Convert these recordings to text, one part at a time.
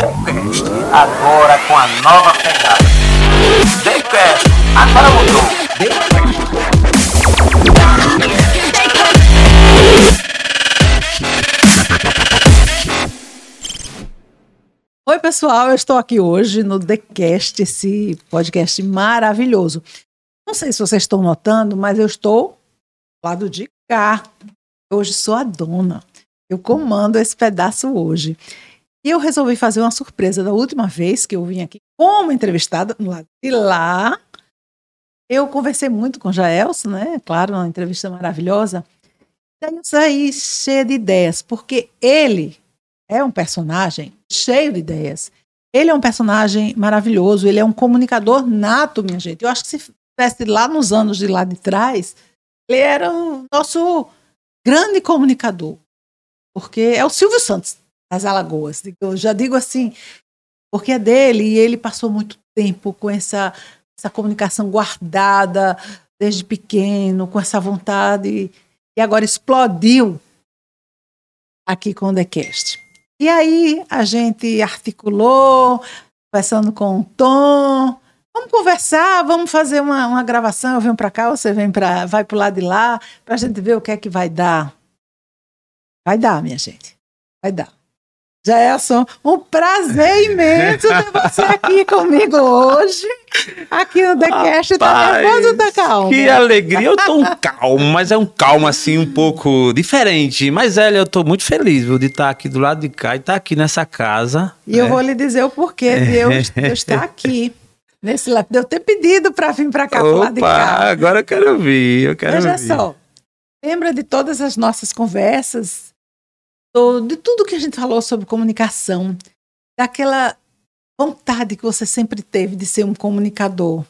Decast, agora com a nova pegada. Decast, agora mudou. Oi, pessoal, eu estou aqui hoje no TheCast, esse podcast maravilhoso. Não sei se vocês estão notando, mas eu estou do lado de cá. Hoje sou a dona. Eu comando esse pedaço hoje. E eu resolvi fazer uma surpresa da última vez que eu vim aqui como entrevistada no lado de lá. Eu conversei muito com Jaelson, né? Claro, uma entrevista maravilhosa. Daí eu saí cheia de ideias, porque ele é um personagem cheio de ideias. Ele é um personagem maravilhoso, ele é um comunicador nato, minha gente. Eu acho que se estivesse lá nos anos de lá de trás, ele era o nosso grande comunicador. Porque é o Silvio Santos das Alagoas. Eu já digo assim, porque é dele e ele passou muito tempo com essa, essa comunicação guardada desde pequeno, com essa vontade, e agora explodiu aqui com o TheCast. E aí a gente articulou, conversando com o Tom. Vamos conversar, vamos fazer uma, uma gravação. Eu venho para cá, você vem para, vai para o lado de lá, para a gente ver o que é que vai dar. Vai dar, minha gente. Vai dar. Jaelson, um prazer imenso ter você aqui comigo hoje, aqui no TheCast. Tá nervoso ou tá calmo? Que alegria, eu tô um calmo, mas é um calmo assim um pouco diferente. Mas, Elia, eu tô muito feliz viu, de estar aqui do lado de cá e estar aqui nessa casa. E eu vou lhe dizer o porquê de eu, de eu estar aqui. Nesse lado, eu ter pedido para vir para cá, pro lado de cá. agora eu quero ouvir, eu quero Veja ouvir. só, lembra de todas as nossas conversas, de tudo que a gente falou sobre comunicação, daquela vontade que você sempre teve de ser um comunicador,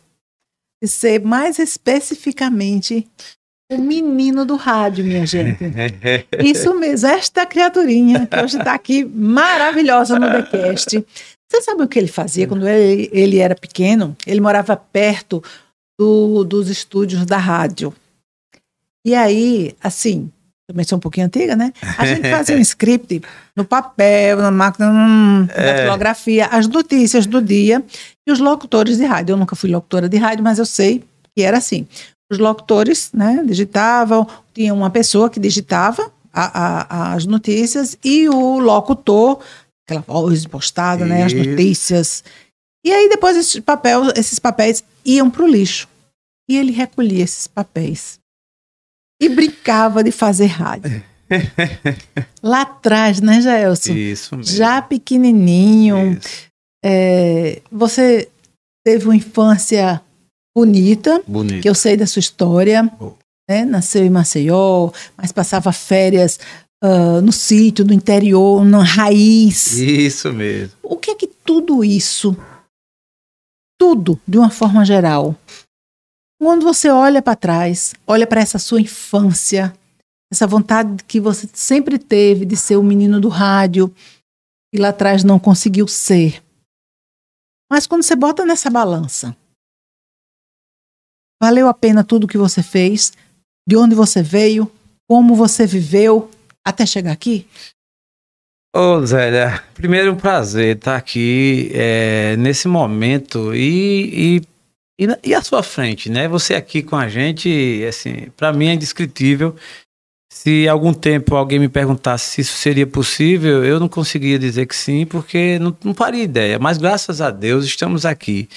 de ser mais especificamente o menino do rádio, minha gente. Isso mesmo, esta criaturinha que hoje está aqui maravilhosa no TheCast. Você sabe o que ele fazia quando ele, ele era pequeno? Ele morava perto do- dos estúdios da rádio. E aí, assim, também sou um pouquinho antiga, né? A gente fazia um script no papel, na máquina hum, da filografia, as notícias do dia e os locutores de rádio. Eu nunca fui locutora de rádio, mas eu sei que era assim. Os locutores, né, digitavam, tinha uma pessoa que digitava a- a- as notícias e o locutor, aquela voz postada, né, as notícias. E aí depois esses, esses papéis iam para o lixo. E ele recolhia esses papéis. E brincava de fazer rádio. Lá atrás, né, Jaelson? Isso mesmo. Já pequenininho, é, você teve uma infância bonita, Bonito. que eu sei da sua história, Oh. né? Nasceu em Maceió, mas passava férias ah, no sítio, no interior, na raiz. Isso mesmo. O que é que tudo isso, tudo, de uma forma geral, quando você olha para trás, olha para essa sua infância, essa vontade que você sempre teve de ser o menino do rádio e lá atrás não conseguiu ser. Mas quando você bota nessa balança, valeu a pena tudo que você fez, de onde você veio, como você viveu até chegar aqui? Ô, Zélia, primeiro um prazer estar aqui é, nesse momento e, e, e, e à sua frente, né? Você aqui com a gente, assim, para mim é indescritível. Se algum tempo alguém me perguntasse se isso seria possível, eu não conseguia dizer que sim, porque não, não faria ideia. Mas graças a Deus estamos aqui.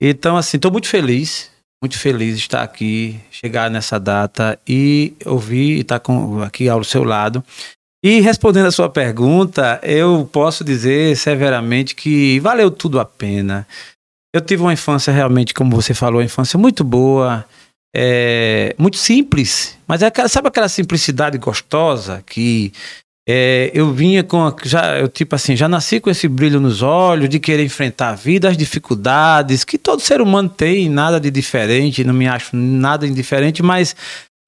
Então, assim, estou muito feliz, muito feliz de estar aqui, chegar nessa data e ouvir e estar com, aqui ao seu lado. E respondendo a sua pergunta, eu posso dizer severamente que valeu tudo a pena. Eu tive uma infância realmente, como você falou, uma infância muito boa, é, muito simples, mas é aquela, sabe aquela simplicidade gostosa que é, eu vinha com a- já eu tipo assim já nasci com esse brilho nos olhos de querer enfrentar a vida, as dificuldades que todo ser humano tem, nada de diferente, não me acho nada indiferente, mas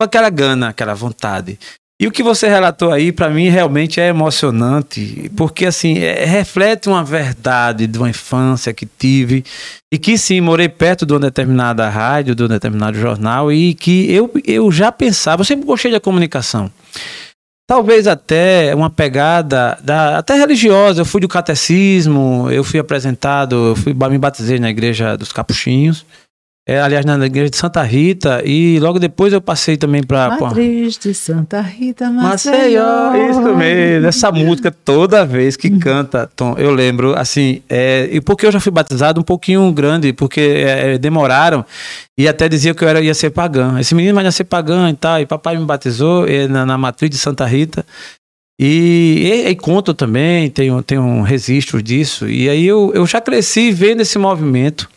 com aquela gana, aquela vontade. E o que você relatou aí, para mim, realmente é emocionante, porque assim, é- reflete uma verdade de uma infância que tive, e que sim, morei perto de uma determinada rádio, de um determinado jornal, e que eu, eu já pensava, eu sempre gostei da comunicação. talvez até uma pegada da, até religiosa. Eu fui do catecismo, eu fui apresentado, eu fui me batizei na igreja dos Capuchinhos. É, aliás, na igreja de Santa Rita, e logo depois eu passei também para. Matriz de Santa Rita, Maceió. Maceió. Isso mesmo, essa música toda vez que canta, Tom, eu lembro, assim, é, e porque eu já fui batizado um pouquinho grande, porque é, demoraram, e até diziam que eu era, ia ser pagã. Esse menino vai ser pagã e tal, e papai me batizou é, na, na matriz de Santa Rita. E, e, e, conto também, tem, tem um registro disso. E aí eu, eu já cresci vendo esse movimento.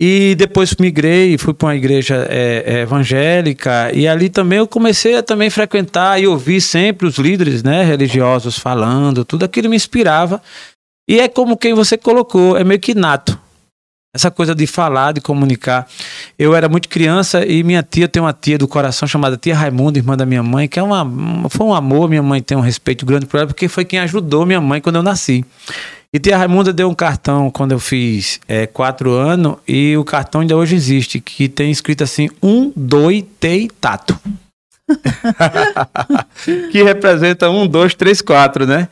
E depois migrei, fui para uma igreja é, é, evangélica e ali também eu comecei a também frequentar e ouvir sempre os líderes né, religiosos falando, tudo aquilo me inspirava. E é como quem você colocou, é meio que nato. Essa coisa de falar, de comunicar. Eu era muito criança e minha tia tem uma tia do coração chamada tia Raimunda, irmã da minha mãe, que é uma, foi um amor. Minha mãe tem um respeito grande por ela, porque foi quem ajudou minha mãe quando eu nasci. E tia Raimunda deu um cartão quando eu fiz é, quatro anos, e o cartão ainda hoje existe, que tem escrito assim: um, dois, tei, tato. que representa um, dois, três, quatro, né?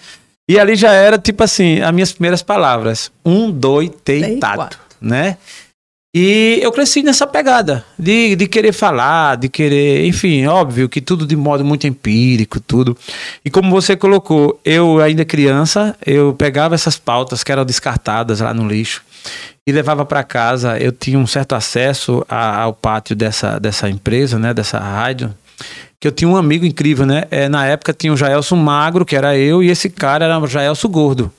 E ali já era tipo assim, as minhas primeiras palavras: um, dois, tei, tato, né? E eu cresci nessa pegada de, de querer falar, de querer, enfim, óbvio que tudo de modo muito empírico, tudo. E como você colocou, eu ainda criança, eu pegava essas pautas que eram descartadas lá no lixo e levava para casa. Eu tinha um certo acesso a, ao pátio dessa, dessa empresa, né, dessa rádio, que eu tinha um amigo incrível, né? É, na época tinha o Jaelson Magro, que era eu, e esse cara era o Jaelson Gordo.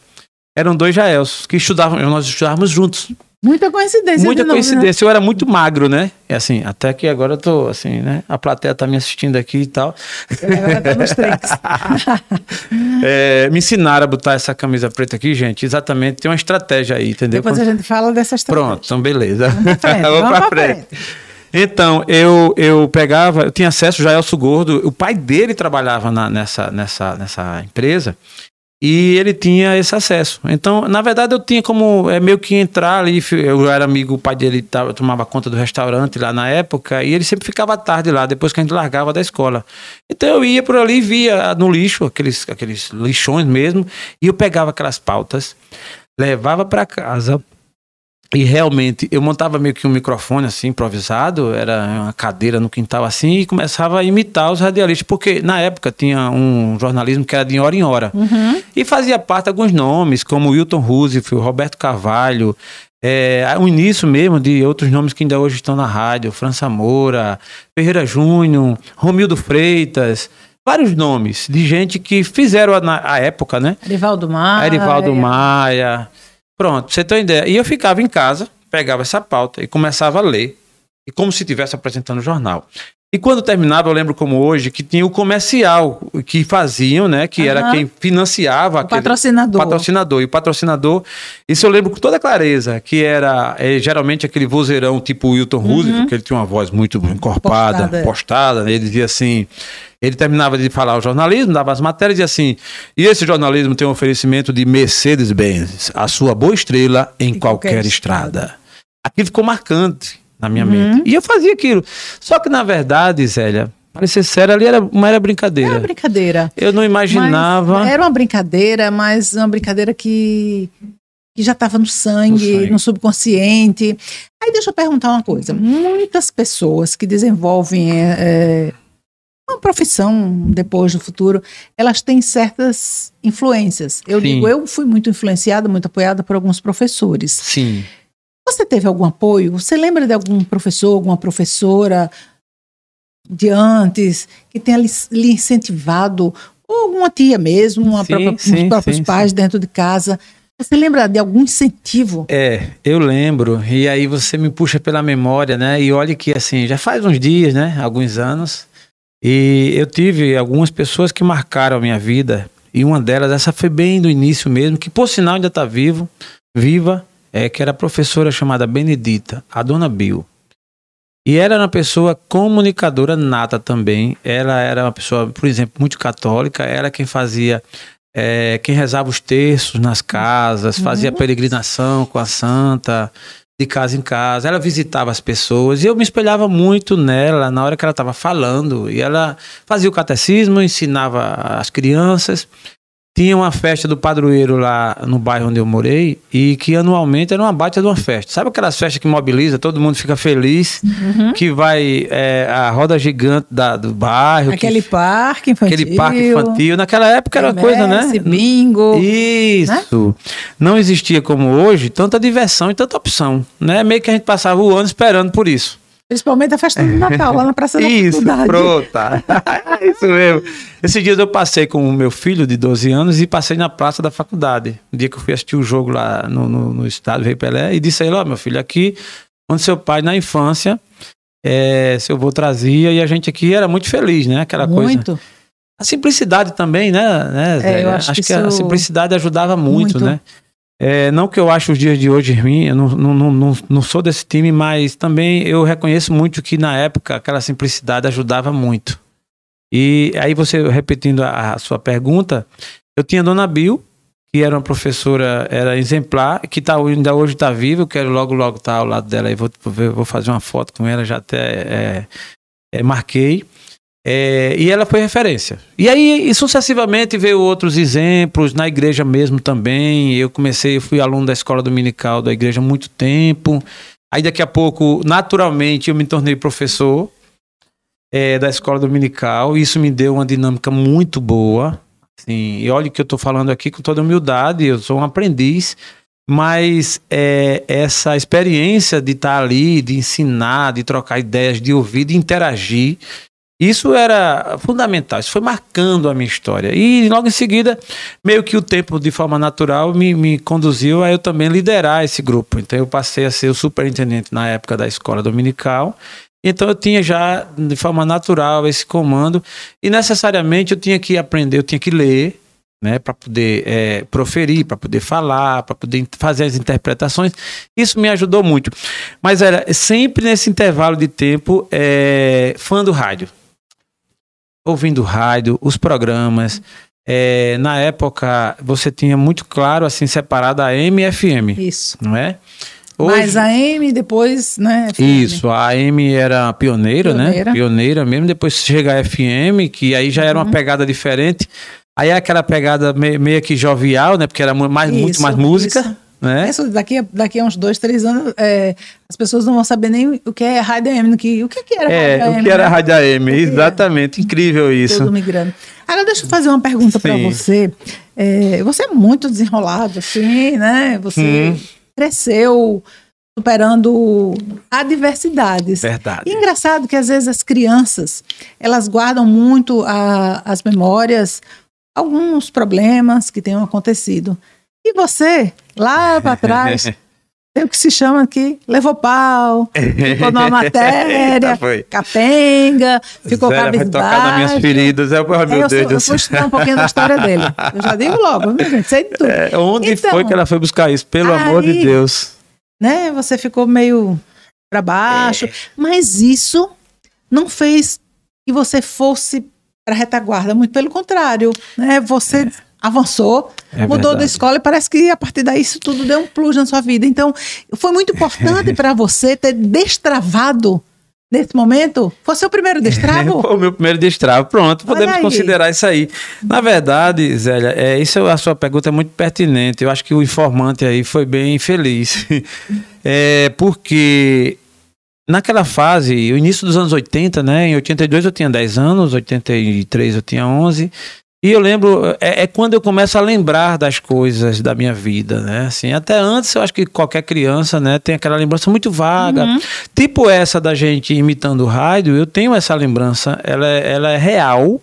Eram dois Jaelsos que estudavam, nós estudávamos juntos. Muita coincidência. Muita novo, né? coincidência. Né? Eu era muito magro, né? É assim, até que agora eu tô assim, né? A plateia tá me assistindo aqui e tal. Agora tá nos é, me ensinaram a botar essa camisa preta aqui, gente. Exatamente, tem uma estratégia aí, entendeu? Depois a gente fala dessa estratégia. Pronto, então beleza. Vamos pra frente. Vamos pra frente. frente. Então, eu, eu pegava, eu tinha acesso já ao Gordo, o pai dele trabalhava na, nessa, nessa, nessa empresa, e ele tinha esse acesso. Então, na verdade, eu tinha como é, meio que entrar ali. Eu era amigo, o pai dele tava, tomava conta do restaurante lá na época, e ele sempre ficava tarde lá, depois que a gente largava da escola. Então eu ia por ali, via no lixo, aqueles, aqueles lixões mesmo, e eu pegava aquelas pautas, levava para casa, e realmente, eu montava meio que um microfone assim, improvisado, era uma cadeira no quintal assim, e começava a imitar os radialistas, porque na época tinha um jornalismo que era de hora em hora. Uhum. E fazia parte de alguns nomes, como Wilton Roosevelt, Roberto Carvalho, é, o início mesmo de outros nomes que ainda hoje estão na rádio, França Moura, Ferreira Júnior, Romildo Freitas, vários nomes de gente que fizeram a, a época, né? Arivaldo Maia. Arivaldo Maia. Pronto, você tem uma ideia. E eu ficava em casa, pegava essa pauta e começava a ler. E como se estivesse apresentando o jornal. E quando terminava, eu lembro como hoje, que tinha o comercial que faziam, né? Que uhum. era quem financiava. O aquele, patrocinador. patrocinador. E o patrocinador, isso eu lembro com toda clareza, que era é, geralmente aquele vozeirão tipo Wilton uhum. Roosevelt, que ele tinha uma voz muito encorpada, postada. Postada né, ele dizia assim... Ele terminava de falar o jornalismo, dava as matérias e dizia assim: e esse jornalismo tem um oferecimento de Mercedes-Benz, a sua boa estrela em, em qualquer, qualquer, estrada. estrada. Aquilo ficou marcante na minha uhum. mente. E eu fazia aquilo. Só que, na verdade, Zélia, para ser sério, ali era uma era brincadeira. Era brincadeira. Eu não imaginava. Mas era uma brincadeira, mas uma brincadeira que, que já estava no sangue, no sangue, no subconsciente. Aí deixa eu perguntar uma coisa. Muitas pessoas que desenvolvem é, é, uma profissão depois no futuro, elas têm certas influências. Eu Sim. digo, eu fui muito influenciada, muito apoiada por alguns professores. Sim. Você teve algum apoio? Você lembra de algum professor, alguma professora de antes que tenha lhe incentivado, ou alguma tia mesmo, uma sim, própria, sim, os próprios sim, pais dentro de casa? Você lembra de algum incentivo? É, eu lembro. E aí você me puxa pela memória, né? E olha que assim, já faz uns dias, né? Alguns anos. E eu tive algumas pessoas que marcaram a minha vida. E uma delas, essa foi bem do início mesmo, que por sinal ainda está vivo, viva, é, que era professora chamada Benedita, a dona Bill. E ela era uma pessoa comunicadora nata também. Ela era uma pessoa, por exemplo, muito católica. Era quem fazia, é, quem rezava os terços nas casas, fazia uhum. peregrinação com a santa. de casa em casa, ela visitava as pessoas e eu me espelhava muito nela na hora que ela estava falando. E ela fazia o catecismo, ensinava as crianças. Tinha uma festa do padroeiro lá no bairro onde eu morei e que anualmente era uma baita de uma festa. Sabe aquelas festas que mobiliza, todo mundo fica feliz, Uhum. que vai é, a roda gigante da, do bairro. que- Aquele parque infantil. aquele parque infantil. Naquela época era uma coisa, né? bingo. Isso. Não existia como hoje tanta diversão e tanta opção, né? Meio que a gente passava o ano esperando por isso. Principalmente a festa do Natal, lá na Praça da Isso, Faculdade. pronto. isso mesmo. Esses dias eu passei com o meu filho de 12 anos e passei na praça da faculdade. Um dia que eu fui assistir o jogo lá no, no, no estado Rei Pelé e disse a ele, ó, meu filho, aqui onde seu pai na infância, é, seu avô trazia e a gente aqui era muito feliz, né? Aquela coisa. Muito. A simplicidade também, né? né? É, eu acho que que a simplicidade ajudava muito, Muito. né? É, não que eu acho os dias de hoje ruim, eu não, não, não, não, sou desse time, mas também eu reconheço muito que na época aquela simplicidade ajudava muito. E aí você, repetindo a, a sua pergunta, eu tinha a Dona Bill, que era uma professora, era exemplar, que tá, ainda hoje está viva, eu quero logo, logo estar ao lado dela e vou, vou vou fazer uma foto com ela, já até é, é, marquei. É, e ela foi referência. E aí, e sucessivamente, veio outros exemplos, na igreja mesmo também. Eu comecei, fui aluno da escola dominical da igreja há muito tempo. Aí, daqui a pouco, naturalmente, eu me tornei professor é, da escola dominical. Isso me deu uma dinâmica muito boa. Assim, e olha que eu estou falando aqui com toda humildade, eu sou um aprendiz. Mas é, essa experiência de estar ali, de ensinar, de trocar ideias, de ouvir, de interagir, isso era fundamental, isso foi marcando a minha história. E logo em seguida, meio que o tempo, de forma natural, me, me conduziu a eu também liderar esse grupo. Então eu passei a ser o superintendente na época da escola dominical. Então eu tinha já, de forma natural, esse comando. E necessariamente eu tinha que aprender, eu tinha que ler, né, para poder é, proferir, para poder falar, para poder fazer as interpretações. Isso me ajudou muito. Mas era sempre nesse intervalo de tempo, é, fã do rádio ouvindo rádio, os programas. É, na época, você tinha muito claro, assim, separado a AM e FM, Isso. não é? Mas a M depois, né? FM. Isso, a AM era pioneira, Pioneira. né? Pioneira mesmo. Depois chega a FM, que aí já era Uhum. uma pegada diferente. Aí é aquela pegada me- meio que jovial, né? Porque era mais, muito Isso, mais música, isso. Né? Isso, daqui, a- daqui a uns dois, três anos, é, as pessoas não vão saber nem o que é rádio AM. Que, o que, que era É, rádio AM? o que era né? Rádio AM, era? exatamente. Incrível isso. Todo migrando. Agora, deixa eu fazer uma pergunta para você. É, você é muito desenrolado, assim, né? Você Hum. cresceu superando adversidades. Verdade. E é engraçado que às vezes as crianças elas guardam muito a- as memórias, alguns problemas que tenham acontecido. E você, lá para trás, tem o que se chama aqui, levou pau, ficou numa matéria, capenga, ficou Zé, vai tocar nas minhas cabisbaixo. feridas. É, oh, É, meu eu, Deus do eu céu. vou estudar um pouquinho da história dele. Eu já digo logo, gente, sei de tudo. É, onde Então, foi que ela foi buscar isso? Pelo amor de aí- Deus. Né? Você ficou meio para baixo, É. mas isso não fez que você fosse para retaguarda, muito pelo contrário, né? Você avançou, É mudou da verdade. escola e parece que a partir daí isso tudo deu um plus na sua vida. Então, foi muito importante para você ter destravado nesse momento. Foi seu primeiro destravo? Foi o meu primeiro destravo. Pronto, Olha podemos aí. considerar isso aí. Na verdade, Zélia, é, isso a sua pergunta é muito pertinente. Eu acho que o informante aí foi bem feliz. É, porque naquela fase, o início dos anos 80, né? Em 82 eu tinha 10 anos, 83 eu tinha 11. E eu lembro, é, é quando eu começo a lembrar das coisas da minha vida, né? Assim, até antes eu acho que qualquer criança, né, tem aquela lembrança muito vaga. Uhum. Tipo essa da gente imitando o rádio, eu tenho essa lembrança, ela é, ela é real,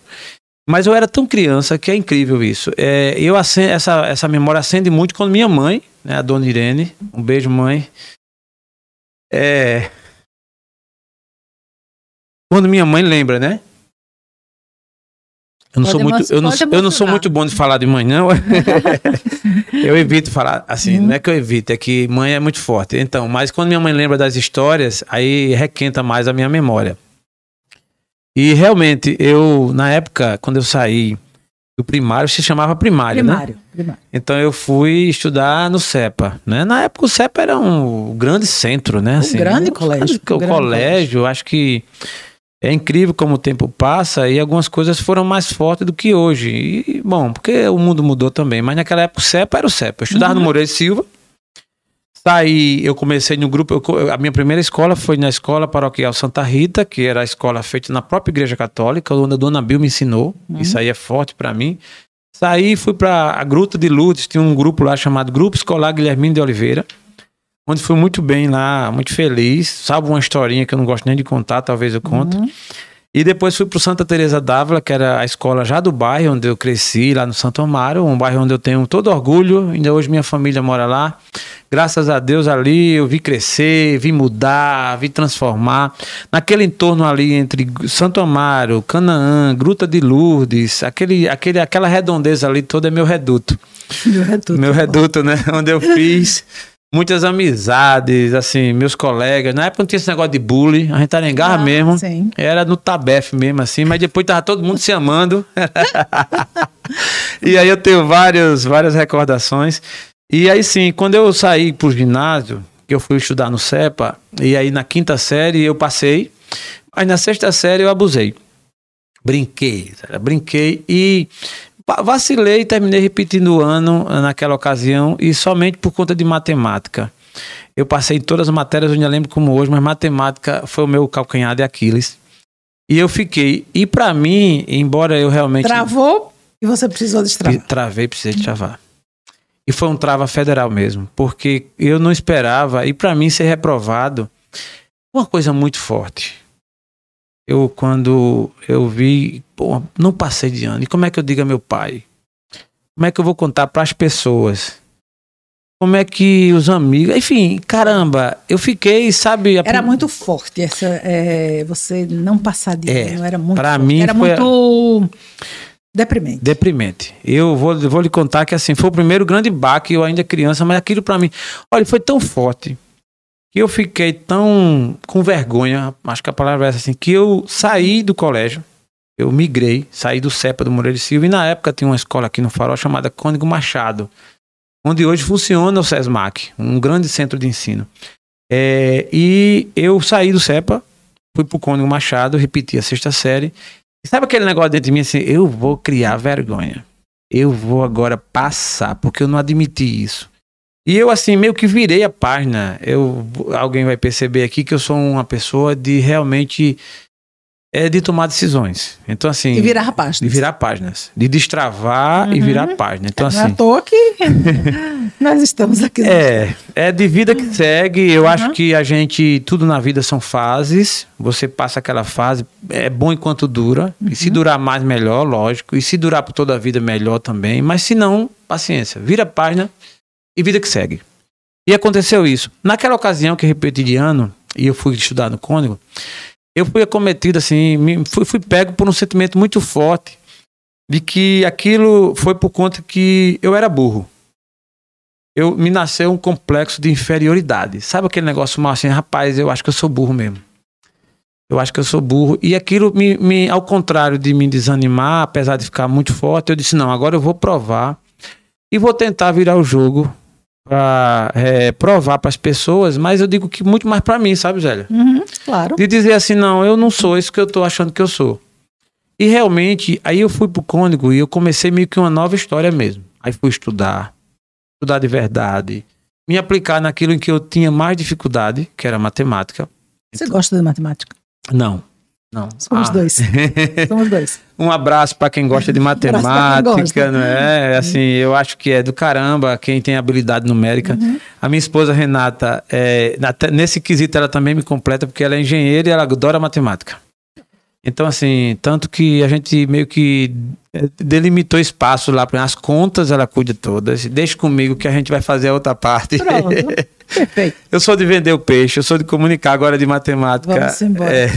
mas eu era tão criança que é incrível isso. É, eu acen- essa, essa memória acende muito quando minha mãe, né, a dona Irene, um beijo, mãe. É, quando minha mãe lembra, né? Eu não, Pode sou muito, eu, não, eu não sou muito bom de falar de mãe, não. eu evito falar, assim, Uhum. não é que eu evito, é que mãe é muito forte. Então, mas quando minha mãe lembra das histórias, aí requenta mais a minha memória. E realmente, eu, na época, quando eu saí O primário se chamava primário, né? Primário. primário. Então eu fui estudar no CEPA, né? Na época o CEPA era um grande centro, né? Um grande colégio, O um grande colégio, acho que é incrível como o tempo passa e algumas coisas foram mais fortes do que hoje. E, bom, porque o mundo mudou também, mas naquela época o CEPA era o CEPA. Eu estudava no Moreira de Silva. Saí, eu comecei no grupo, eu a minha primeira escola foi na Escola Paroquial Santa Rita, que era a escola feita na própria Igreja Católica, onde a Dona Bill me ensinou. Isso aí é forte para mim. Saí, fui para a Gruta de Lourdes, tinha um grupo lá chamado Grupo Escolar Guilhermino de Oliveira, onde fui muito bem lá, muito feliz. Sabe uma historinha que eu não gosto nem de contar, talvez eu conte. E depois fui para Santa Teresa d'Ávila, que era a escola já do bairro onde eu cresci, lá no Santo Amaro, um bairro onde eu tenho todo orgulho. Ainda hoje minha família mora lá. Graças a Deus ali eu vi crescer, vi mudar, vi transformar. Naquele entorno ali entre Santo Amaro, Canaã, Gruta de Lourdes, aquele, aquele, aquela redondeza ali toda é meu reduto. Meu reduto. Meu reduto, né? Onde eu fiz muitas amizades, assim, meus colegas. Na época não tinha esse negócio de bullying, a gente era em garra Ah, mesmo. sim. Era no tabef mesmo, assim, mas depois tava todo mundo se amando. e aí eu tenho vários, várias recordações. E aí sim, quando eu saí pro ginásio, que eu fui estudar no CEPA, e aí na quinta série eu passei, aí na sexta série eu abusei. Brinquei, brinquei e vacilei e terminei repetindo o ano eh, naquela ocasião e somente por conta de matemática. Eu passei em todas as matérias, eu não lembro como hoje, mas matemática foi o meu calcanhar de Aquiles. E eu fiquei. E pra mim, embora eu realmente Travou e você precisou destravar. Travei, precisei de travar. E foi um trava federal mesmo, porque eu não esperava, e para mim ser reprovado, uma coisa muito forte. Eu, quando eu vi, pô, não passei de ano, e como é que eu digo a meu pai? Como é que eu vou contar para as pessoas? Como é que os amigos. Enfim, caramba, eu fiquei, sabe. a Era muito forte essa, é, você não passar de É, ano, era muito forte. mim Era foi a- muito deprimente. Deprimente. Eu vou, vou lhe contar que assim, foi o primeiro grande baque, eu ainda criança, mas aquilo pra mim, olha, foi tão forte que eu fiquei tão com vergonha, acho que a palavra é essa assim, que eu saí do colégio, eu migrei, saí do CEPA do Moreira de Silva e na época tinha uma escola aqui no Farol chamada Cônigo Machado, onde hoje funciona o SESMAC, um grande centro de ensino. É, e eu saí do CEPA, fui pro Cônigo Machado, repeti a sexta série e Sabe aquele negócio dentro de mim assim? Eu vou criar vergonha. Eu vou agora passar, porque eu não admiti isso. E eu, assim, meio que virei a página. Eu, alguém vai perceber aqui que eu sou uma pessoa de realmente. É de tomar decisões. Então, assim. E virar páginas. De virar páginas. De destravar e Uhum. virar página. Então, não é à assim. toa que nós estamos aqui. É, é de vida que segue. Eu Uhum. acho que a gente, tudo na vida são fases. Você passa aquela fase, é bom enquanto dura. E Uhum. se durar mais, melhor, lógico. E se durar por toda a vida, melhor também. Mas se não, paciência. Vira página e vida que segue. E aconteceu isso. Naquela ocasião que eu repeti de ano, e eu fui estudar no Cônigo, eu fui acometido, assim, fui, fui pego por um sentimento muito forte de que aquilo foi por conta que eu era burro eu me nasceu um complexo de inferioridade. Sabe aquele negócio mal assim, rapaz, eu acho que eu sou burro mesmo. Eu acho que eu sou burro. E aquilo, me, me, ao contrário de me desanimar, apesar de ficar muito forte, eu disse: não, agora eu vou provar e vou tentar virar o jogo para provar para as pessoas, mas eu digo que muito mais para mim, sabe, Zélia? Uhum, claro. De dizer assim, não, eu não sou isso que eu tô achando que eu sou. E realmente, aí eu fui pro Cônigo e eu comecei meio que uma nova história mesmo. Aí fui estudar, estudar de verdade, me aplicar naquilo em que eu tinha mais dificuldade, que era matemática. Você gosta de matemática? Não, não. Somos Ah. dois. Somos dois. Um abraço para quem gosta de matemática, gosta. não é? Assim, eu acho que é do caramba quem tem habilidade numérica. Uhum. A minha esposa Renata, é, nesse quesito ela também me completa porque ela é engenheira e ela adora matemática. Então, assim, tanto que a gente meio que é, delimitou espaço lá para as contas, ela cuida todas. Deixa comigo que a gente vai fazer a outra parte. Pronto. Perfeito. eu sou de vender o peixe, eu sou de comunicar agora de matemática. Vamos embora. É,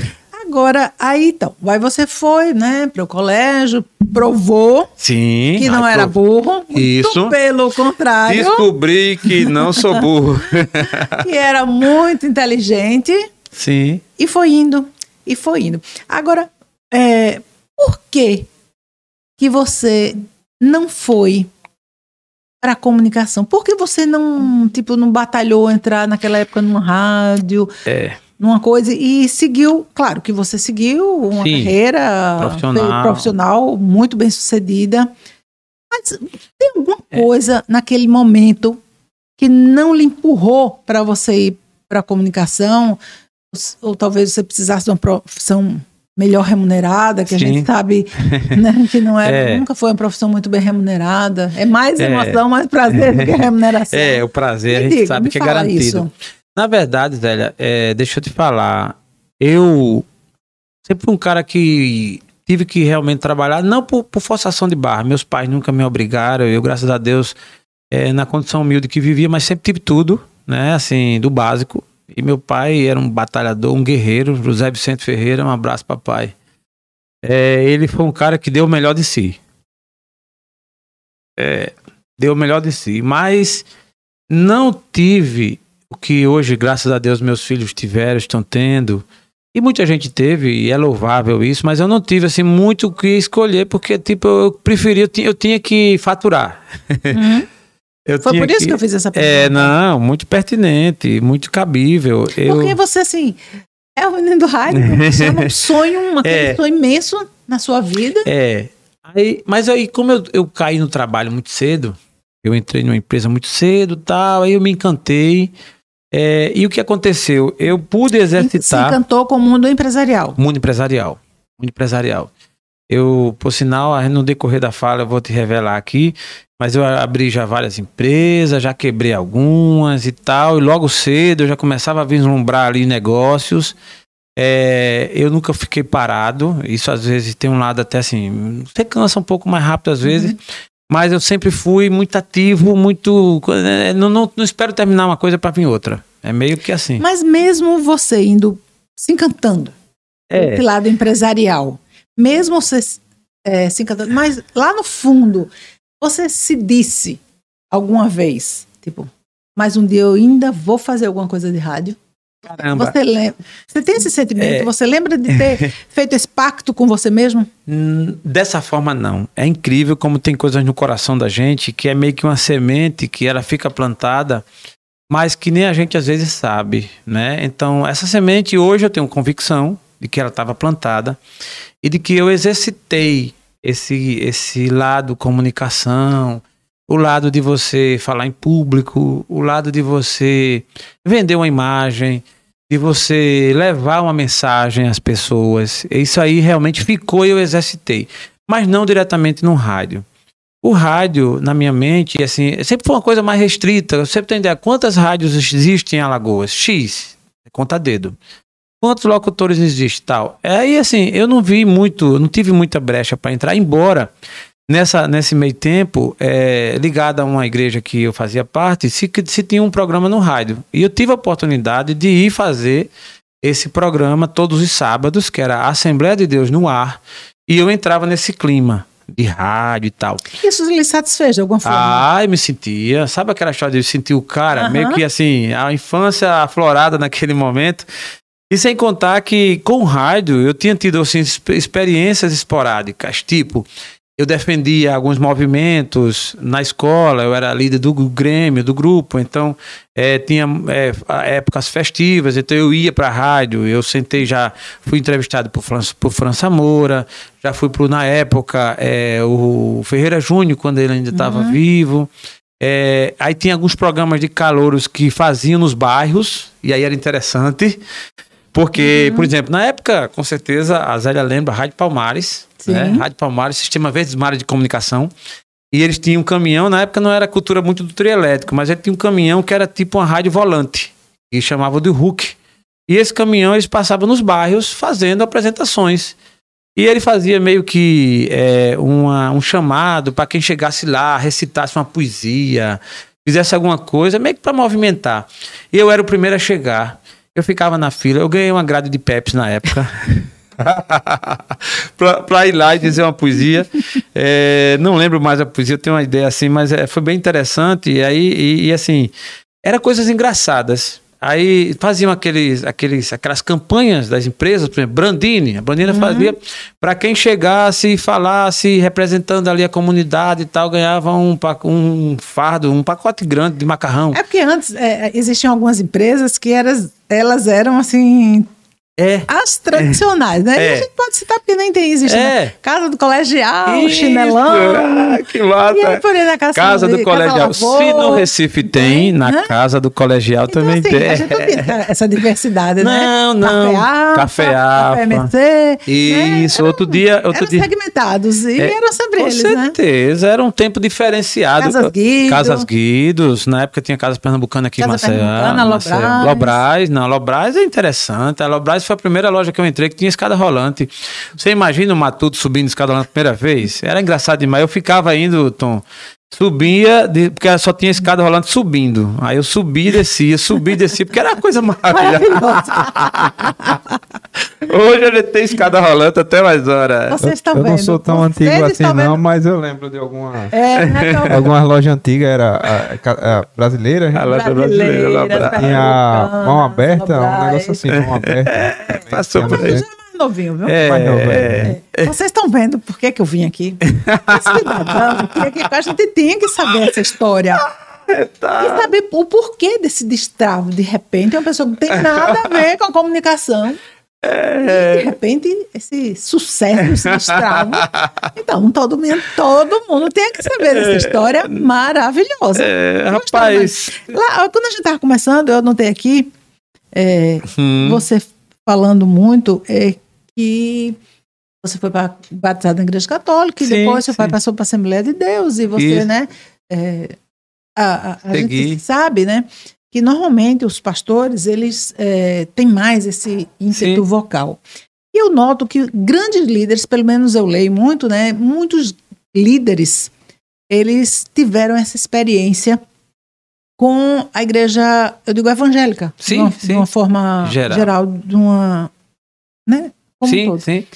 Agora, aí então, aí você foi, né, para o colégio, provou sim. que não era burro. Isso. Pelo contrário, Descobri que não sou burro. que era muito inteligente sim. e foi indo, e foi indo. Agora, é, por que que você não foi para a comunicação? Por que você não, tipo, não batalhou entrar naquela época numa rádio? É. numa coisa e seguiu, claro que você seguiu uma Sim, carreira profissional. profissional muito bem sucedida. Mas tem alguma É. coisa naquele momento que não lhe empurrou para você ir para a comunicação? Ou, ou talvez você precisasse de uma profissão melhor remunerada, que a Sim. gente sabe né, que não é, É. nunca foi uma profissão muito bem remunerada. É mais É. emoção, mais prazer do que remuneração. É, o prazer a Me gente diga, sabe que é garantido. isso. Na verdade, Zélia, é, deixa eu te falar. Eu sempre fui um cara que tive que realmente trabalhar, não por, por forçação de barra. Meus pais nunca me obrigaram. Eu, graças a Deus, é, na condição humilde que vivia, mas sempre tive tudo, né? Assim, do básico. E meu pai era um batalhador, um guerreiro, José Vicente Ferreira, um abraço, papai. É, ele foi um cara que deu o melhor de si. É, deu o melhor de si, mas não tive o que hoje, graças a Deus, meus filhos tiveram, estão tendo. E muita gente teve, e é louvável isso, mas eu não tive assim muito o que escolher, porque tipo, eu preferia, eu tinha, eu tinha que faturar. Uhum. Eu Foi por isso que eu fiz essa pergunta. É, não, muito pertinente, muito cabível. Eu, Porque você, assim, é o menino do rádio, você é um sonho, um aquele É. sonho imenso na sua vida. É. Aí, mas aí, como eu, eu caí no trabalho muito cedo, eu entrei numa empresa muito cedo tal, aí eu me encantei. É, e o que aconteceu? Eu pude Se exercitar encantou com o mundo empresarial. mundo empresarial. Mundo empresarial. Eu, por sinal, no decorrer da fala, eu vou te revelar aqui, mas eu abri já várias empresas, já quebrei algumas e tal, e logo cedo eu já começava a vislumbrar ali negócios. É, eu nunca fiquei parado, isso às vezes tem um lado até assim, você cansa um pouco mais rápido às vezes, mas eu sempre fui muito ativo, muito. é, Não, não, não espero terminar uma coisa para vir outra. É meio que assim. Mas mesmo você indo se encantando É. esse lado empresarial, mesmo você é, se encantando, mas lá no fundo, você se disse alguma vez, tipo, mas um dia eu ainda vou fazer alguma coisa de rádio? Caramba. Você lembra? Você tem esse sentimento? É. Você lembra de ter feito esse pacto com você mesmo? Hum, Dessa forma, não. É incrível como tem coisas no coração da gente que é meio que uma semente que ela fica plantada, mas que nem a gente às vezes sabe, né? Então, essa semente hoje eu tenho convicção de que ela estava plantada e de que eu exercitei esse, esse lado comunicação, o lado de você falar em público, o lado de você vender uma imagem, de você levar uma mensagem às pessoas. Isso aí realmente ficou e eu exercitei. Mas não diretamente no rádio. O rádio, na minha mente, assim, sempre foi uma coisa mais restrita. Eu sempre tenho ideia quantas rádios existem em Alagoas? X. Conta dedo. Quantos locutores existem tal? Aí, assim, eu não vi muito, não tive muita brecha para entrar, embora nessa, nesse meio tempo, é, ligado a uma igreja que eu fazia parte, se, se tinha um programa no rádio. E eu tive a oportunidade de ir fazer esse programa todos os sábados, que era a Assembleia de Deus no ar, e eu entrava nesse clima de rádio e tal. Isso lhe satisfez de alguma forma? Ai, me sentia. Sabe aquela história de sentir o cara? Aham. Meio que assim, a infância aflorada naquele momento. E sem contar que com o rádio eu tinha tido assim, exp- experiências esporádicas, tipo, eu defendia alguns movimentos na escola, eu era líder do Grêmio, do grupo, então eh, tinha a- épocas festivas, então eu ia para a rádio, eu sentei já, fui entrevistado por Fran, por França Moura, já fui pro, na época, eh, o Ferreira Júnior, quando ele ainda estava vivo. Eh, aí tinha alguns programas de calouros que faziam nos bairros, e aí era interessante. Porque, por exemplo, na época, com certeza, a Zélia lembra, Rádio Palmares, Sim. né? Rádio Palmares, Sistema Verdes Mares de Comunicação. E eles tinham um caminhão, na época não era cultura muito do trio elétrico, mas ele tinha um caminhão que era tipo uma rádio volante, que chamava de Hulk. E esse caminhão eles passavam nos bairros fazendo apresentações. E ele fazia meio que é, uma- um chamado para quem chegasse lá, recitasse uma poesia, fizesse alguma coisa, meio que para movimentar. E eu era o primeiro a chegar. Eu ficava na fila, eu ganhei uma grade de Pepsi na época. pra ir lá e dizer uma poesia. É, não lembro mais a poesia, eu tenho uma ideia assim, mas é, foi bem interessante. E aí, e, e, assim, eram coisas engraçadas. Aí faziam aqueles, aqueles, aquelas campanhas das empresas, por exemplo, Brandini. A Brandini Uhum. fazia para quem chegasse e falasse, representando ali a comunidade e tal, ganhava um, um fardo, um pacote grande de macarrão. É porque antes é, existiam algumas empresas que eras, elas eram assim. É. As tradicionais, né? É. a gente pode citar porque nem tem, existe. É. né? Casa do colegial, Isso, chinelão. ah, que massa. E aí, por aí, na casa, Casa do de- colegial. Lavô. Se no Recife tem, na Né? casa do colegial Então, também assim, tem. a gente não tem essa diversidade, né? Não, não. Café Alfa, Alfa. MC. Isso, né? outro dia. Outro eram dia segmentados e É, eram sempre com eles, né? certeza, era um tempo diferenciado. Casas Guido. Casas Guidos, na época tinha Casas Pernambucana aqui em Casa Maceió. Pernambucana, Maceió. Lobras. Lobras, não, Lobras é interessante. A Foi a primeira loja que eu entrei que tinha escada rolante. Você imagina o Matuto subindo escada rolante a primeira vez? Era engraçado demais. Eu ficava indo, Tom. Subia, de- porque só tinha escada rolante subindo. Aí eu subia e descia, subia e descia, porque era uma coisa maravilhosa. Hoje a gente tem escada rolante até mais hora. Vocês estão eu vendo? não sou tão Vocês antigo assim, não, vendo? mas eu lembro de alguma, É, né, então, algumas lojas antigas, era a, a brasileira, A loja brasileira, Lobras. tinha a mão aberta, um negócio assim, mão aberta. Passou por aí. É novinho, viu? É, Mais novo, é. É. Vocês estão vendo por que, que eu vim aqui? Esse cidadão, a gente tinha que saber essa história. E saber o porquê desse destravo. De repente, é uma pessoa que não tem nada a ver com a comunicação. E, de repente, esse sucesso, esse destravo. Então, todo mundo, todo mundo tem que saber dessa história maravilhosa. É, rapaz. Lá, quando a gente estava começando, eu notei aqui, é, Hum, você falando muito, é que você foi ba- batizado na igreja católica e Sim, depois seu pai sim. passou para a Assembleia de Deus e você, Isso. né? é, a a- a gente sabe, né? Que normalmente os pastores eles é, têm mais esse ímpeto Sim. vocal. E eu noto que grandes líderes, pelo menos eu leio muito, né? Muitos líderes eles tiveram essa experiência com a igreja, eu digo evangélica, Sim, de, uma, sim. de uma forma Geral. geral, de uma, né? Como um sim, sim.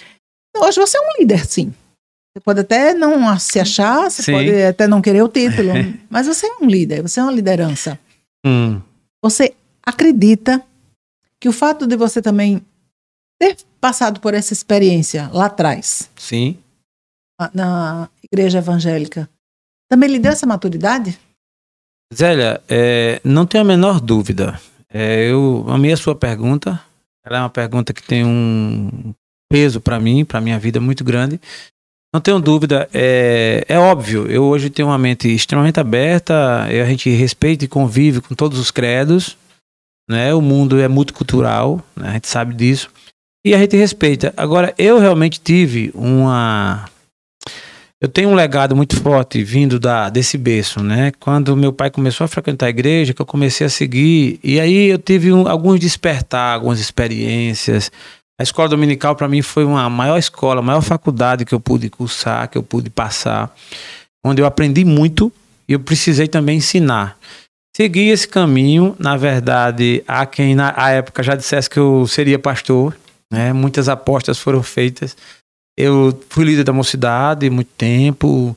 Hoje você é um líder, sim. Você pode até não se achar, você Sim. pode até não querer o título, mas você é um líder, você é uma liderança. Hum, Você acredita que o fato de você também ter passado por essa experiência lá atrás, sim. na- na igreja evangélica, também lhe deu essa maturidade? Zélia, é, não tenho a menor dúvida. É, eu amei a sua pergunta. Ela é uma pergunta que tem um peso para mim, para minha vida muito grande. Não tenho dúvida, é, é óbvio, eu hoje tenho uma mente extremamente aberta, a gente respeita e convive com todos os credos, né? o mundo é multicultural, né? a gente sabe disso, e a gente respeita. Agora, eu realmente tive uma. Eu tenho um legado muito forte vindo da, desse berço, né? Quando meu pai começou a frequentar a igreja, que eu comecei a seguir, e aí eu tive um- alguns despertar, algumas experiências. A escola dominical para mim foi uma maior escola, a maior faculdade que eu pude cursar, que eu pude passar, onde eu aprendi muito e eu precisei também ensinar. Segui esse caminho, na verdade, há quem na época já dissesse que eu seria pastor, né? Muitas apostas foram feitas. Eu fui líder da mocidade muito tempo.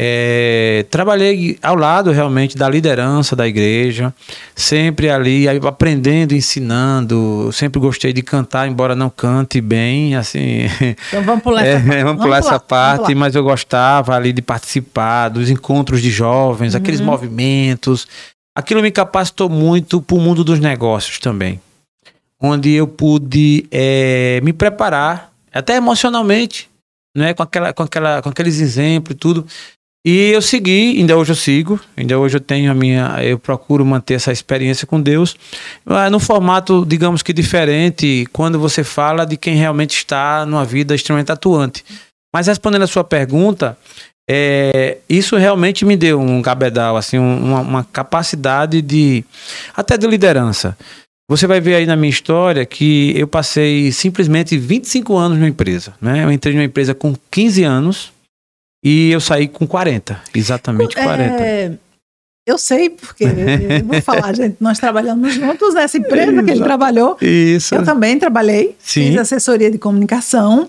é, trabalhei ao lado realmente da liderança da igreja, sempre ali aprendendo, ensinando. Sempre gostei de cantar, embora não cante bem, assim. Então vamos pular É, essa parte. vamos pular essa parte, pular. mas eu gostava ali de participar dos encontros de jovens, aqueles Uhum. movimentos. Aquilo me capacitou muito para o mundo dos negócios também, onde eu pude eh, me preparar, até emocionalmente, né, com, aquela, com, aquela, com aqueles exemplos e tudo. E eu segui, ainda hoje eu sigo, ainda hoje eu tenho a minha, eu procuro manter essa experiência com Deus, num formato, digamos que diferente, quando você fala de quem realmente está numa vida extremamente atuante. Mas respondendo a sua pergunta, é, isso realmente me deu um gabedal, assim, um- uma, uma capacidade de, até de liderança. Você vai ver aí na minha história que eu passei simplesmente 25 anos numa empresa, né? Eu entrei numa empresa com 15 anos e eu saí com 40, exatamente 40. É, eu sei, porque eu vou falar, gente, nós trabalhamos juntos nessa empresa que ele trabalhou. Isso. Eu também trabalhei, Sim. fiz assessoria de comunicação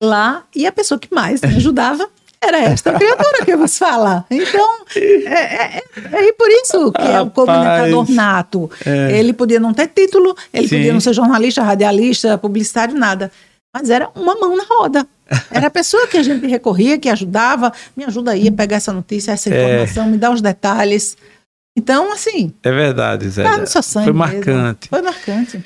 lá, e a pessoa que mais me ajudava era esta criatura que vos fala. Então, é, é, é por isso que é o Rapaz. comunicador nato. É. Ele podia não ter título, ele Sim. podia não ser jornalista, radialista, publicitário, nada. Mas era uma mão na roda. Era a pessoa que a gente recorria, que ajudava, me ajuda aí a pegar essa notícia, essa É. informação, me dá os detalhes. Então, assim, É verdade, Zé. tá no seu sangue Foi mesmo. marcante. Foi marcante.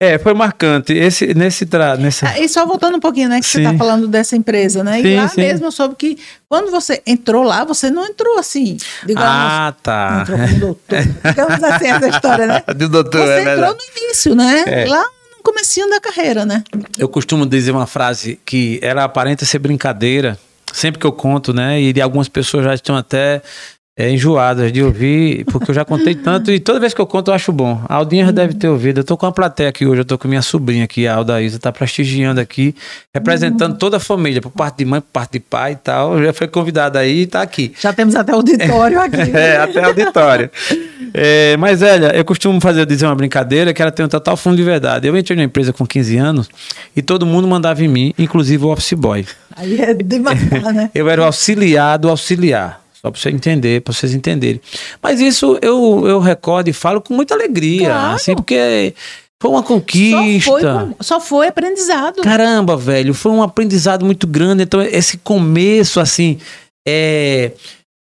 É, foi marcante. Esse, nesse tra... nessa... Ah, E só voltando um pouquinho, né, que você Sim. está falando dessa empresa, né? Sim, e lá sim. mesmo eu soube que quando você entrou lá, você não entrou assim. Digo, Ah, tá. entrou como doutor. Digamos assim, essa história, né? Do doutor, Você é entrou verdade. no início, né? É. Lá no comecinho da carreira, né? Eu costumo dizer uma frase que ela aparenta ser brincadeira, sempre que eu conto, né? E algumas pessoas já estão até é, enjoadas de ouvir, porque eu já contei tanto e toda vez que eu conto eu acho bom. A Aldinha já deve ter ouvido. Eu tô com uma plateia aqui hoje, eu tô com minha sobrinha aqui, a Aldaísa, tá prestigiando aqui, representando toda a família, por parte de mãe, por parte de pai e tal. Já foi convidada aí e tá aqui. Já temos até auditório aqui. É, até auditório. É, mas, Elia, eu costumo fazer, dizer uma brincadeira que ela tem um total fundo de verdade. Eu entrei na empresa com 15 anos e todo mundo mandava em mim, inclusive o office boy. Aí é de matar, né? Eu era o auxiliar do auxiliar. Só para você entender, para vocês entenderem. Mas isso eu, eu recordo e falo com muita alegria, Claro. assim, porque foi uma Só conquista. foi, com- só foi aprendizado. Caramba, velho, foi um aprendizado muito grande. Então, esse começo, assim, é.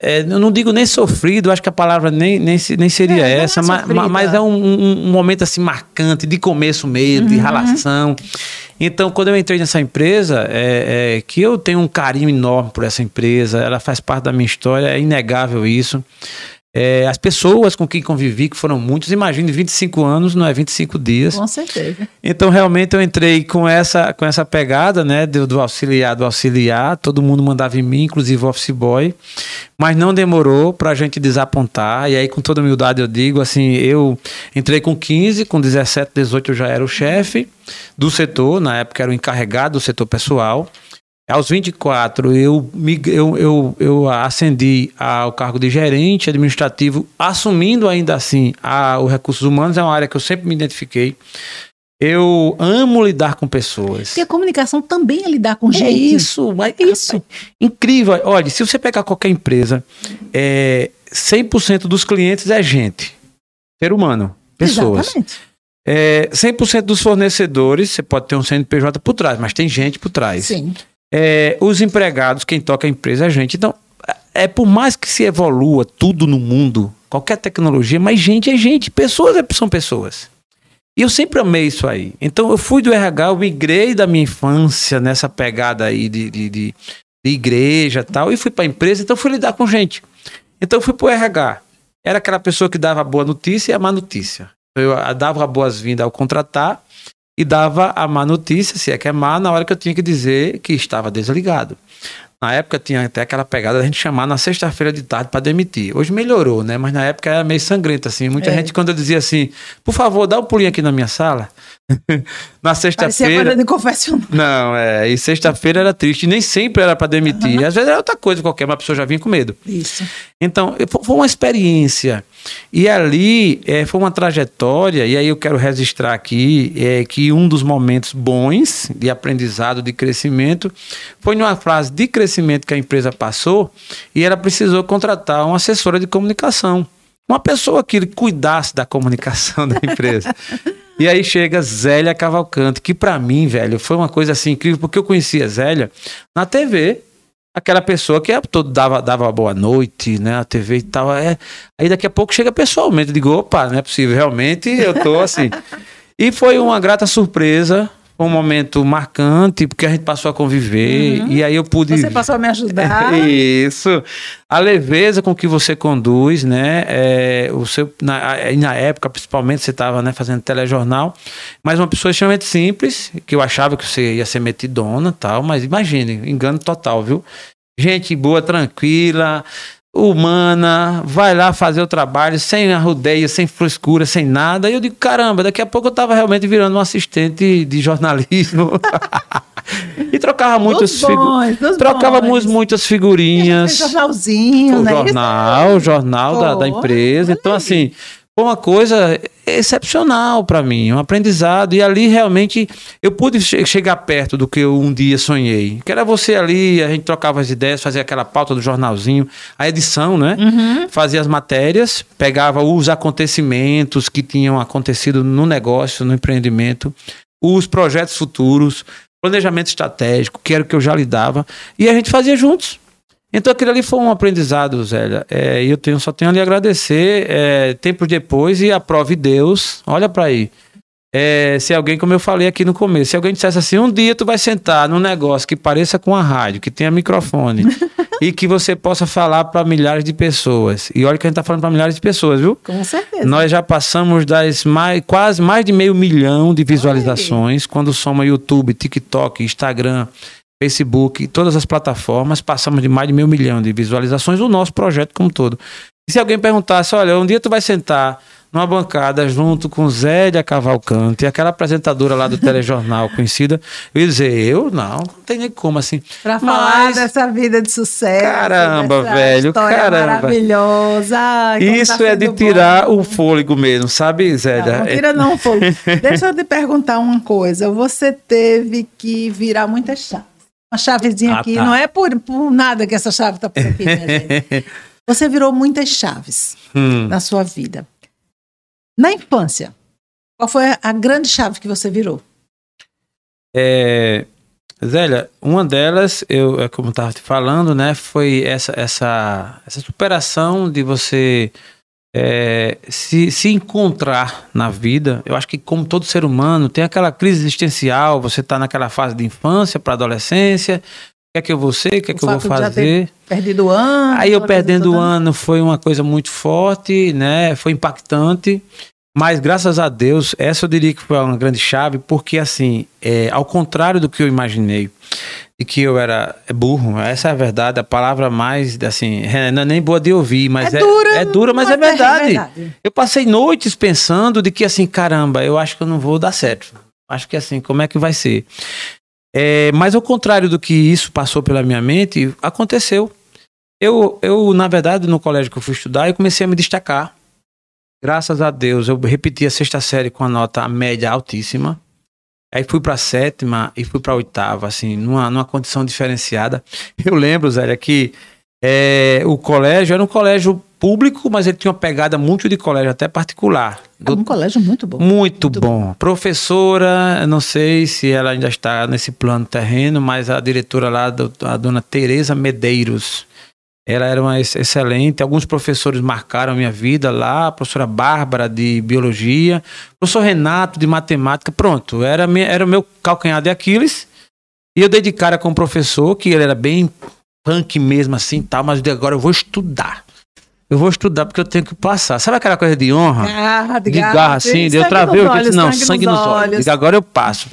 é, eu não digo nem sofrido, acho que a palavra nem, nem, nem seria É, é essa, ma- sofrida. ma- mas é um, um- um momento assim marcante, de começo mesmo, de relação. Então, quando eu entrei nessa empresa, é, é, que eu tenho um carinho enorme por essa empresa, ela faz parte da minha história, é inegável isso. É, as pessoas com quem convivi, que foram muitos, imagine 25 anos, não é? 25 dias. Com certeza. Então, realmente, eu entrei com essa, com essa pegada, né, do, do auxiliar, do auxiliar, todo mundo mandava em mim, inclusive o office boy, mas não demorou para a gente desapontar, e aí, com toda humildade, eu digo, assim, eu entrei com 15, com 17, 18 eu já era o chefe do setor, na época era o encarregado do setor pessoal, aos 24, eu, mig- eu, eu, eu ascendi ao cargo de gerente administrativo, assumindo ainda assim a, o recursos humanos, é uma área que eu sempre me identifiquei. Eu amo lidar com pessoas. Porque a comunicação também é lidar com É gente. isso, mas Isso. rapaz, incrível. Olha, se você pegar qualquer empresa, é, 100% dos clientes é gente, ser humano, pessoas. Exatamente. É, 100% dos fornecedores, você pode ter um CNPJ por trás, mas tem gente por trás. Sim. É, os empregados, quem toca a empresa é a gente. Então, é por mais que se evolua tudo no mundo, qualquer tecnologia, mas gente é gente, pessoas é- são pessoas. E eu sempre amei isso aí. Então, eu fui do RH, eu migrei da minha infância nessa pegada aí de, de, de, de igreja tal, e fui para empresa, então fui lidar com gente. Então, eu fui para o RH. Era aquela pessoa que dava a boa notícia e a má notícia. Eu dava boas-vindas ao contratar e dava a má notícia, se é que é má, na hora que eu tinha que dizer que estava desligado. Na época tinha até aquela pegada da gente chamar na sexta-feira de tarde para demitir. Hoje melhorou, né? Mas na época era meio sangrento, assim. Muita É. gente, quando eu dizia assim, por favor, dá um pulinho aqui na minha sala. na sexta-feira. coisa de confessionário. Não, é. E sexta-feira era triste. Nem sempre era para demitir. Às vezes era outra coisa qualquer, mas a pessoa já vinha com medo. Isso. Então, fo- foi uma experiência. E ali eh, foi uma trajetória, e aí eu quero registrar aqui é, que um dos momentos bons de aprendizado, de crescimento, foi numa fase de crescimento que a empresa passou e ela precisou contratar uma assessora de comunicação. Uma pessoa que cuidasse da comunicação da empresa. E aí chega Zélia Cavalcante, que pra mim, velho, foi uma coisa assim incrível, porque eu conhecia Zélia na TV. Aquela pessoa que é, todo dava, dava boa noite, né? A TV e tal. É, aí daqui a pouco chega pessoalmente. Digo, opa, não é possível. Realmente eu tô assim. E foi uma grata surpresa. Foi um momento marcante, porque a gente passou a conviver. E aí eu pude. Você passou a me ajudar. Isso. A leveza com que você conduz, né? É, o seu, na, na época, principalmente, você estava né, fazendo telejornal, mas uma pessoa extremamente simples, que eu achava que você ia ser metidona tal, mas imagine, engano total, viu? Gente boa, tranquila, humana, vai lá fazer o trabalho sem arrudeia, sem frescura, sem nada. E eu digo, caramba, daqui a pouco eu estava realmente virando um assistente de jornalismo. e trocava muitas Dos figu- bons, dos Trocávamos bons. muitas figurinhas. jornalzinho, O né? jornal, o jornal da, da empresa. Então, assim, foi uma coisa excepcional para mim, um aprendizado. E ali realmente eu pude che- chegar perto do que eu um dia sonhei. Que era você ali, a gente trocava as ideias, fazia aquela pauta do jornalzinho, a edição, né? Fazia as matérias, pegava os acontecimentos que tinham acontecido no negócio, no empreendimento, os projetos futuros, planejamento estratégico, que era o que eu já lidava, e a gente fazia juntos. Então aquilo ali foi um aprendizado, Zélia. É, E eu tenho, só tenho a lhe agradecer. É, tempos depois, e aprove Deus, olha para aí. É, se alguém, como eu falei aqui no começo, se alguém dissesse assim, um dia tu vai sentar num negócio que pareça com a rádio, que tenha microfone, e que você possa falar para milhares de pessoas. E olha que a gente tá falando para milhares de pessoas, viu? Com certeza. Nós já passamos das mais, quase mais de meio milhão de visualizações quando soma YouTube, TikTok, Instagram, Facebook, todas as plataformas, passamos de mais de meio milhão de visualizações do nosso projeto como todo. E se alguém perguntasse, olha, um dia tu vai sentar numa bancada junto com Zélia Cavalcante, aquela apresentadora lá do telejornal conhecida, eu ia dizer, eu não, não tem nem como assim. Falar Mas- dessa vida de sucesso. Caramba, velho, caramba. maravilhosa. Ai, tá Isso é de sendo bom. tirar o fôlego mesmo, sabe, Zélia? Não, não tira não, fogo. Deixa eu te perguntar uma coisa. Você teve que virar muitas chaves. Uma chavezinha Ah, aqui. tá. Não é por, por nada que essa chave está por aqui, minha gente. Você virou muitas chaves Hum. na sua vida. Na infância, qual foi a grande chave que você virou? É, Zélia, uma delas, eu, é como eu estava te falando, né, foi essa, essa, essa superação de você é, se, se encontrar na vida. Eu acho que, como todo ser humano, tem aquela crise existencial, você está naquela fase de infância para adolescência. O que é que eu vou ser? O que é que eu vou fazer? Perdido o ano? Aí eu perdendo o ano foi uma coisa muito forte, né? Foi impactante. Mas graças a Deus, essa eu diria que foi uma grande chave, porque assim, é, ao contrário do que eu imaginei, de que eu era burro, essa é a verdade, a palavra mais, assim, é, não é nem boa de ouvir, mas é, É dura, é dura, mas é mas é verdade. verdade. Eu passei noites pensando de que assim, caramba, eu acho que eu não vou dar certo. Acho que assim, como é que vai ser? É, mas ao contrário do que isso passou pela minha mente, aconteceu. Eu, eu, na verdade, no colégio que eu fui estudar, eu comecei a me destacar. Graças a Deus, eu repeti a sexta série com a nota média altíssima. Aí fui para sétima e fui para oitava, assim, numa, numa condição diferenciada. Eu lembro, Zé, que é, o colégio era um colégio público, mas ele tinha uma pegada muito de colégio, até particular. É um colégio muito bom. Muito, Muito bom. Professora, eu não sei se ela ainda está nesse plano terreno, mas a diretora lá, do- a dona Tereza Medeiros, ela era uma ex- excelente. Alguns professores marcaram a minha vida lá, a professora Bárbara de biologia, professor Renato de matemática. Pronto, era, minha, era o meu calcanhar de Aquiles. E eu dei de cara com o professor, que ele era bem punk mesmo assim, tal, mas disse, agora eu vou estudar. Eu vou estudar porque eu tenho que passar. Sabe aquela coisa de honra? Garra, de garra, assim, de eu travei, eu disse, não, sangue nos olhos. Digo, agora eu passo.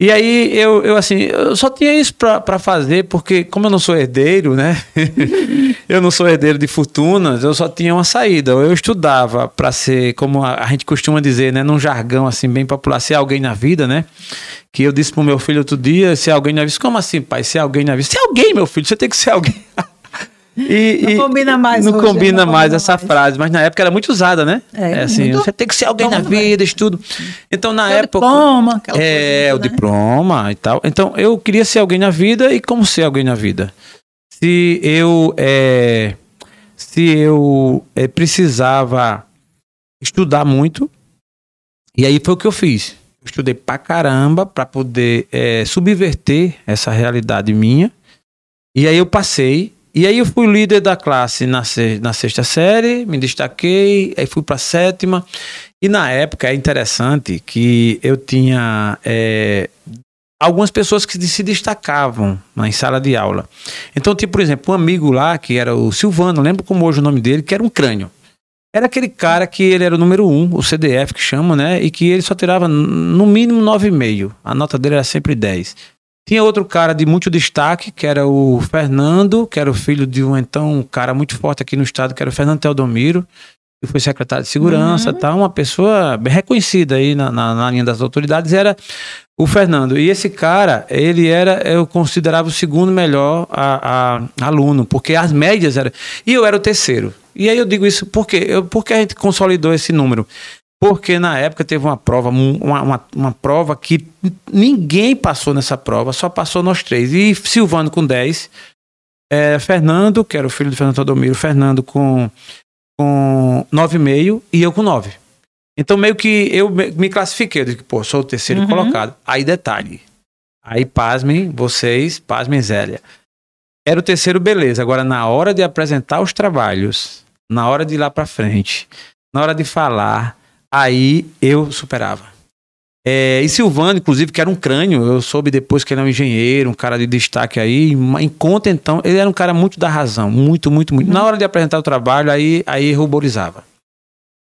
E aí, eu, eu assim, eu só tinha isso pra fazer, porque como eu não sou herdeiro, né? eu não sou herdeiro de fortunas, eu só tinha uma saída. Eu estudava pra ser, como a, a gente costuma dizer, né? Num jargão, assim, bem popular, ser alguém na vida, né? Que eu disse pro meu filho outro dia, ser alguém na vida. Como assim, pai? Ser alguém na vida? Ser alguém, meu filho, você tem que ser alguém. E, Não e- combina mais, Não Rogério, combina não mais combina essa mais. frase, mas na época era muito usada, né? É, assim, muito. você tem que ser alguém na vida, estudo. Então, na É o época. diploma, aquela é, coisa, o né? diploma e tal. Então, eu queria ser alguém na vida e como ser alguém na vida? Se eu. é, se eu é, precisava estudar muito, e aí foi o que eu fiz. Estudei pra caramba pra poder é, subverter essa realidade minha. E aí eu passei. E aí eu fui líder da classe na, na sexta série, me destaquei, aí fui pra sétima. E na época é interessante que eu tinha é, algumas pessoas que se destacavam na sala de aula. Então, tipo, por exemplo, um amigo lá, que era o Silvano, lembro como hoje o nome dele, que era um crânio. Era aquele cara que ele era o número um, o CDF que chama, né? E que ele só tirava no mínimo 9,5. A nota dele era sempre 10. Tinha outro cara de muito destaque, que era o Fernando, que era o filho de um então um cara muito forte aqui no estado, que era o Fernando Teodomiro, que foi secretário de segurança, Uhum. tal, uma pessoa bem reconhecida aí na, na, na linha das autoridades, era o Fernando. E esse cara, ele era, eu considerava o segundo melhor a- a- aluno, porque as médias eram. E eu era o terceiro. E aí eu digo isso porque, eu, porque a gente consolidou esse número. Porque na época teve uma prova, um- uma, uma, uma prova que ninguém passou nessa prova, só passou nós três. E Silvano com 10, é, Fernando, que era o filho do Fernando Todomiro, Fernando com, com 9,5 e eu com 9. Então meio que eu me classifiquei, eu disse, pô, sou o terceiro Uhum. colocado. Aí detalhe, aí pasmem vocês, pasmem Zélia. Era o terceiro, beleza. Agora, na hora de apresentar os trabalhos, na hora de ir lá pra frente, na hora de falar, aí eu superava. É, e Silvano, inclusive, que era um crânio, eu soube depois que ele é um engenheiro, um cara de destaque aí. Em conta, então, ele era um cara muito da razão, muito, muito, muito. Na hora de apresentar o trabalho, aí, aí ruborizava.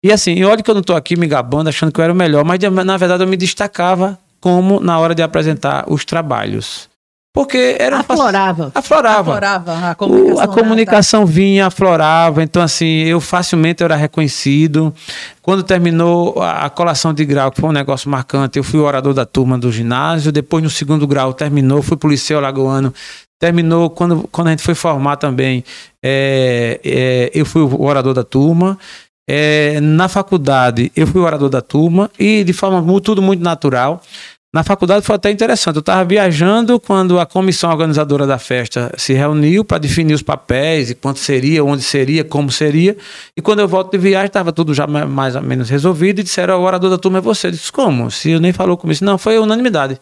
E assim, olha que eu não tô aqui me gabando, achando que eu era o melhor, mas na verdade eu me destacava como na hora de apresentar os trabalhos. Porque era um Aflorava. Aflorava. Aflorava a O- comunicação. a comunicação vinha, aflorava, então assim, eu facilmente era reconhecido. Quando terminou a, a colação de grau, que foi um negócio marcante, eu fui o orador da turma do ginásio, depois no segundo grau terminou, fui pro Liceu Lagoano, terminou, quando, quando a gente foi formar também, é, é, eu fui o orador da turma. É, na faculdade, eu fui o orador da turma e de forma tudo muito natural. Na faculdade foi até interessante. Eu estava viajando quando a comissão organizadora da festa se reuniu para definir os papéis e quanto seria, onde seria, como seria. E quando eu volto de viagem, estava tudo já ma- mais ou menos resolvido e disseram: o orador da turma é você. Eu disse: como? Se eu nem falou comigo. Não, foi unanimidade.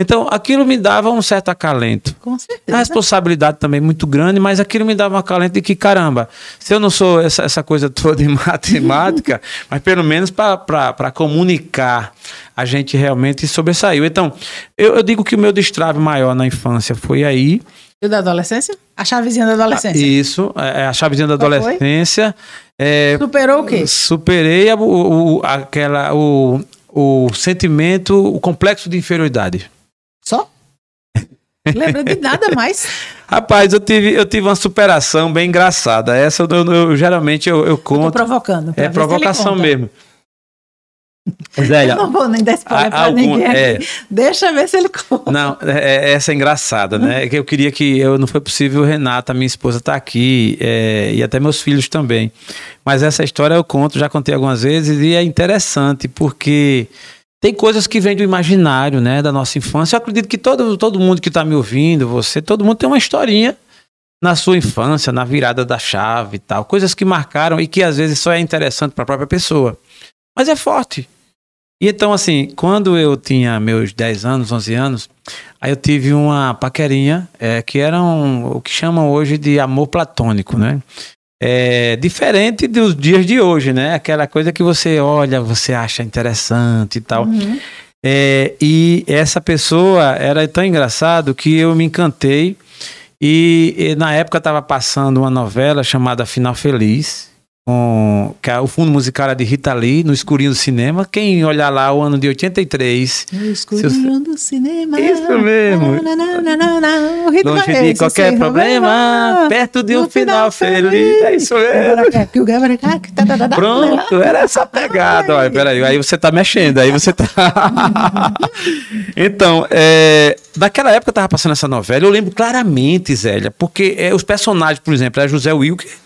Então aquilo me dava um certo acalento. Com A certeza. responsabilidade também muito grande, mas aquilo me dava um acalento de que, caramba, se eu não sou essa, essa coisa toda em matemática, mas pelo menos para comunicar, a gente realmente sobressaiu. Então, eu, eu digo que o meu destrave maior na infância foi aí. E o da adolescência? A chavezinha da adolescência. Isso, é a chavezinha da Qual adolescência. É, Superou o quê? superei a- o, o- aquela, o, o sentimento, o complexo de inferioridade. Lembra de nada mais. Rapaz, eu tive, eu tive uma superação bem engraçada. Essa eu, eu- eu- geralmente eu, eu Eu tô conto. provocando. pra É provocação mesmo. Zélia, Eu não vou nem dar spoiler a- pra algum- ninguém. é. aqui. Deixa eu ver se ele conta. não, é- é- essa é engraçada, né? Que eu queria que eu não foi possível, Renata, minha esposa, tá aqui é, e até meus filhos também. Mas essa história eu conto, já contei algumas vezes e é interessante porque tem coisas que vêm do imaginário, né, da nossa infância. Eu acredito que todo, todo mundo que está me ouvindo, você, todo mundo tem uma historinha na sua infância, na virada da chave e tal, coisas que marcaram e que às vezes só é interessante para a própria pessoa. Mas é forte. E então, assim, quando eu tinha meus 10 anos, 11 anos, aí eu tive uma paquerinha é, que era um, o que chamam hoje de amor platônico, né? É, diferente dos dias de hoje, né? Aquela coisa que você olha, você acha interessante e tal. Uhum. É, e essa pessoa era tão engraçado que eu me encantei. E, e na época estava passando uma novela chamada Final Feliz, com, que é o fundo musical era de Rita Lee, no escurinho do cinema. Quem olhar lá, o ano de 83, No escurinho do cinema. Isso mesmo. Na, na, na, na, longe é de esse, qualquer problema, perto de um no final feliz. É isso mesmo. mesmo. Pronto, era essa pegada. Olha, peraí, aí você tá mexendo, aí você tá. então, é, naquela época eu tava passando essa novela, eu lembro claramente, Zélia, porque é, os personagens, por exemplo, era José Wilker,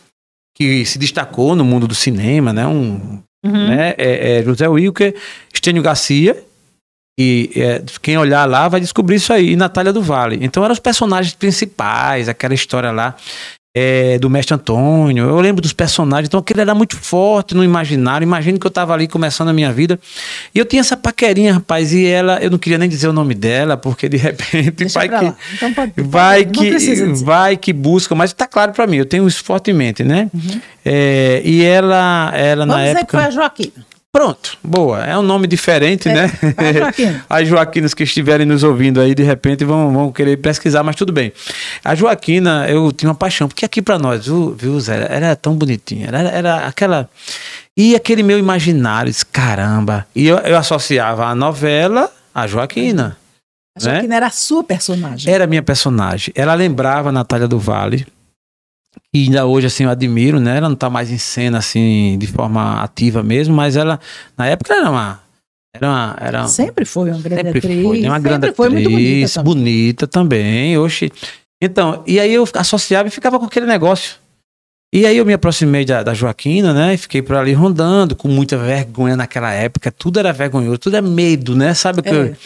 que se destacou no mundo do cinema, né? Um, Uhum. né? É, é José Wilker, Estênio Garcia, e é, quem olhar lá vai descobrir isso aí, e Natália do Vale. Então eram os personagens principais, aquela história lá é, do Mestre Antônio. Eu lembro dos personagens, então aquilo era muito forte no imaginário. Imagino que eu estava ali começando a minha vida. E eu tinha essa paquerinha, rapaz, e ela, eu não queria nem dizer o nome dela, porque de repente Deixa vai que. Então pode, pode- Vai que, vai que busca, mas tá claro para mim, eu tenho isso fortemente, né? Uhum. É, e ela, ela Vamos na dizer que época. foi a Joaquina. Pronto, boa. É um nome diferente, É, né? Joaquina. As Joaquinas que estiverem nos ouvindo aí, de repente, vão, vão querer pesquisar, mas tudo bem. A Joaquina, eu tinha uma paixão, porque aqui pra nós, viu, viu Zé? Era tão bonitinha. Era, era aquela. E aquele meu imaginário, disse, caramba. E eu, eu associava a novela à Joaquina. A Joaquina era a sua personagem. Era a minha personagem. Ela lembrava a Natália do Vale. E ainda hoje, assim, eu admiro, né? Ela não tá mais em cena, assim, de forma ativa mesmo, mas ela, na época, era uma. Era uma. Era Sempre foi uma grande sempre atriz. foi, né? uma grande sempre foi muito bonita atriz, também. bonita também. Oxi. Então, e aí eu associava e ficava com aquele negócio. E aí eu me aproximei da, da Joaquina, né? E fiquei por ali rondando, com muita vergonha naquela época. Tudo era vergonhoso, tudo é medo, né? Sabe o que É. eu...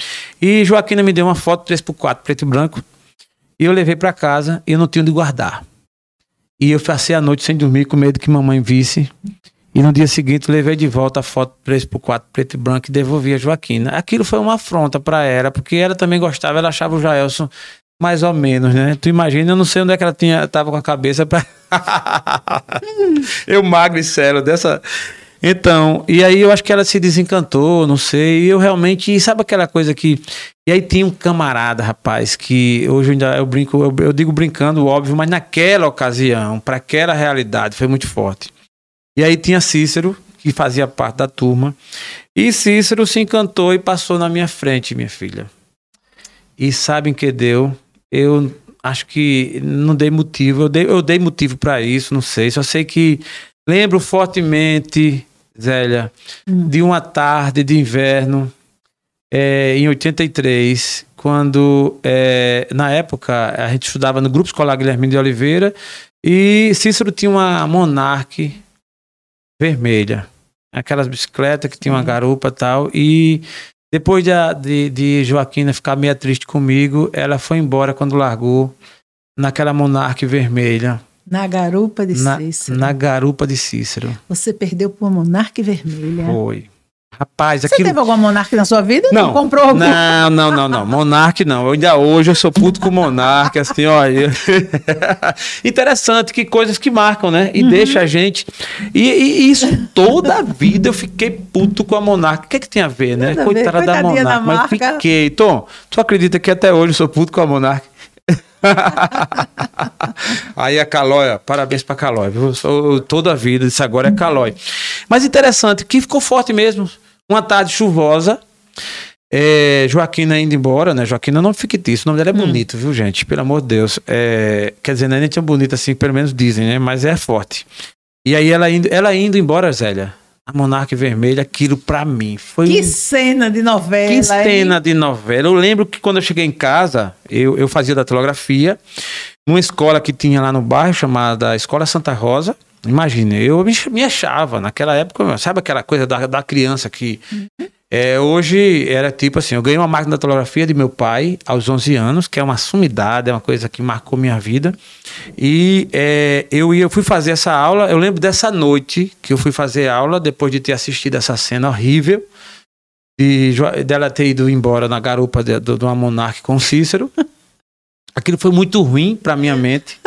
E Joaquina me deu uma foto 3x4, preto e branco. E eu levei pra casa e eu não tinha onde guardar. E eu passei a noite sem dormir, com medo que mamãe visse. E no dia seguinte levei de volta a foto 3x4, preto e branco e devolvi a Joaquina. Aquilo foi uma afronta pra ela, porque ela também gostava, ela achava o Jaelson mais ou menos, né? Tu imagina, eu não sei onde é que ela tinha, tava com a cabeça pra. eu magro e sério dessa. Então, e aí eu acho que ela se desencantou, não sei. E eu realmente, sabe aquela coisa que. E aí tinha um camarada, rapaz, que hoje eu ainda eu brinco, eu, eu digo brincando, óbvio, mas naquela ocasião, para aquela realidade, foi muito forte. E aí tinha Cícero, que fazia parte da turma. E Cícero se encantou e passou na minha frente, minha filha. E sabem que deu? Eu acho que não dei motivo. Eu dei, eu dei motivo para isso, não sei. Só sei que lembro fortemente, Zélia, de uma tarde de inverno é, em 83, quando é, na época a gente estudava no grupo escolar Guilherme de Oliveira e Cícero tinha uma Monarch vermelha, aquelas bicicletas que tinha uma garupa e tal e depois de, de, de Joaquina ficar meio triste comigo, ela foi embora quando largou naquela Monarch vermelha, Na garupa de na, Cícero. na garupa de Cícero. Você perdeu por uma monarca vermelha. Foi. Rapaz, Você aquilo. teve alguma monarca na sua vida? Não, comprou alguma? Não, não, não, não. Monark não. Eu ainda hoje eu sou puto com Monark, assim, olha. Interessante que coisas que marcam, né? E deixa a gente. E, e isso toda a vida eu fiquei puto com a Monark. O que é que tem a ver, né? Nada a ver. Coitada da Monark. Mas fiquei. Tom, tu acredita que até hoje eu sou puto com a Monark? Aí a Calói, ó, parabéns pra Calói, toda a vida, isso agora é Calói. Mas interessante, que ficou forte mesmo. Uma tarde chuvosa, é, Joaquina indo embora, né? Joaquina não fictício, o nome dela é bonito, viu, gente? Pelo amor de Deus. É, quer dizer, não é nem tão bonita assim, pelo menos dizem, né? Mas é forte. E aí ela indo, ela indo embora, Zélia, a Monarca Vermelha, aquilo pra mim foi Que um- cena de novela. que hein? cena de novela. Eu lembro que quando eu cheguei em casa, eu, eu fazia datilografia numa escola que tinha lá no bairro, chamada Escola Santa Rosa. Imagina, eu me, me achava naquela época, sabe aquela coisa da, da criança que. É, hoje era tipo assim: eu ganhei uma máquina de datilografia de meu pai aos 11 anos, que é uma sumidade, é uma coisa que marcou minha vida. E é, eu, ia, eu fui fazer essa aula. Eu lembro dessa noite que eu fui fazer aula, depois de ter assistido essa cena horrível de dela ter ido embora na garupa de, de, de uma monarca com Cícero. Aquilo foi muito ruim para minha mente.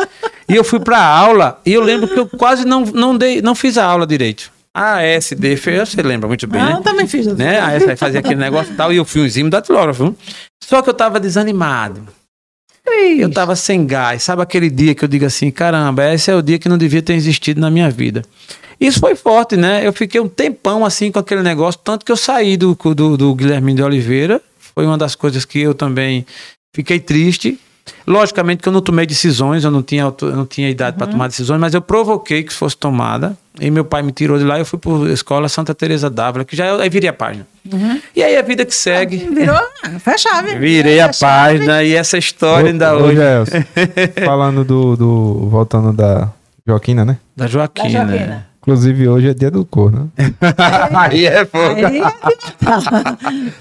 E eu fui para aula e eu lembro que eu quase não, não, dei, não fiz a aula direito. A SD, foi- você lembra muito bem, Ah, né? eu também fiz. né? Aí você fazia aquele negócio e tal, e eu fui um exímio datilógrafo. Só que eu tava desanimado. Eu tava sem gás. Sabe aquele dia que eu digo assim, caramba, esse é o dia que não devia ter existido na minha vida. Isso foi forte, né? Eu fiquei um tempão assim com aquele negócio, tanto que eu saí do, do, do Guilherme de Oliveira. Foi uma das coisas que eu também fiquei triste. Logicamente que eu não tomei decisões, eu não tinha, auto- eu não tinha idade para tomar decisões, mas eu provoquei que fosse tomada. E meu pai me tirou de lá e eu fui para a escola Santa Teresa d'Ávila, que já é, aí virei a página. E aí a vida que segue. Virou, foi a chave. Virei a chave. página e essa história ainda Ô, ô, hoje. Gelson, falando do, do. Voltando da Joaquina, né? Da Da Joaquina. Inclusive hoje é dia do corno. Né? Aí é fogo. Aí,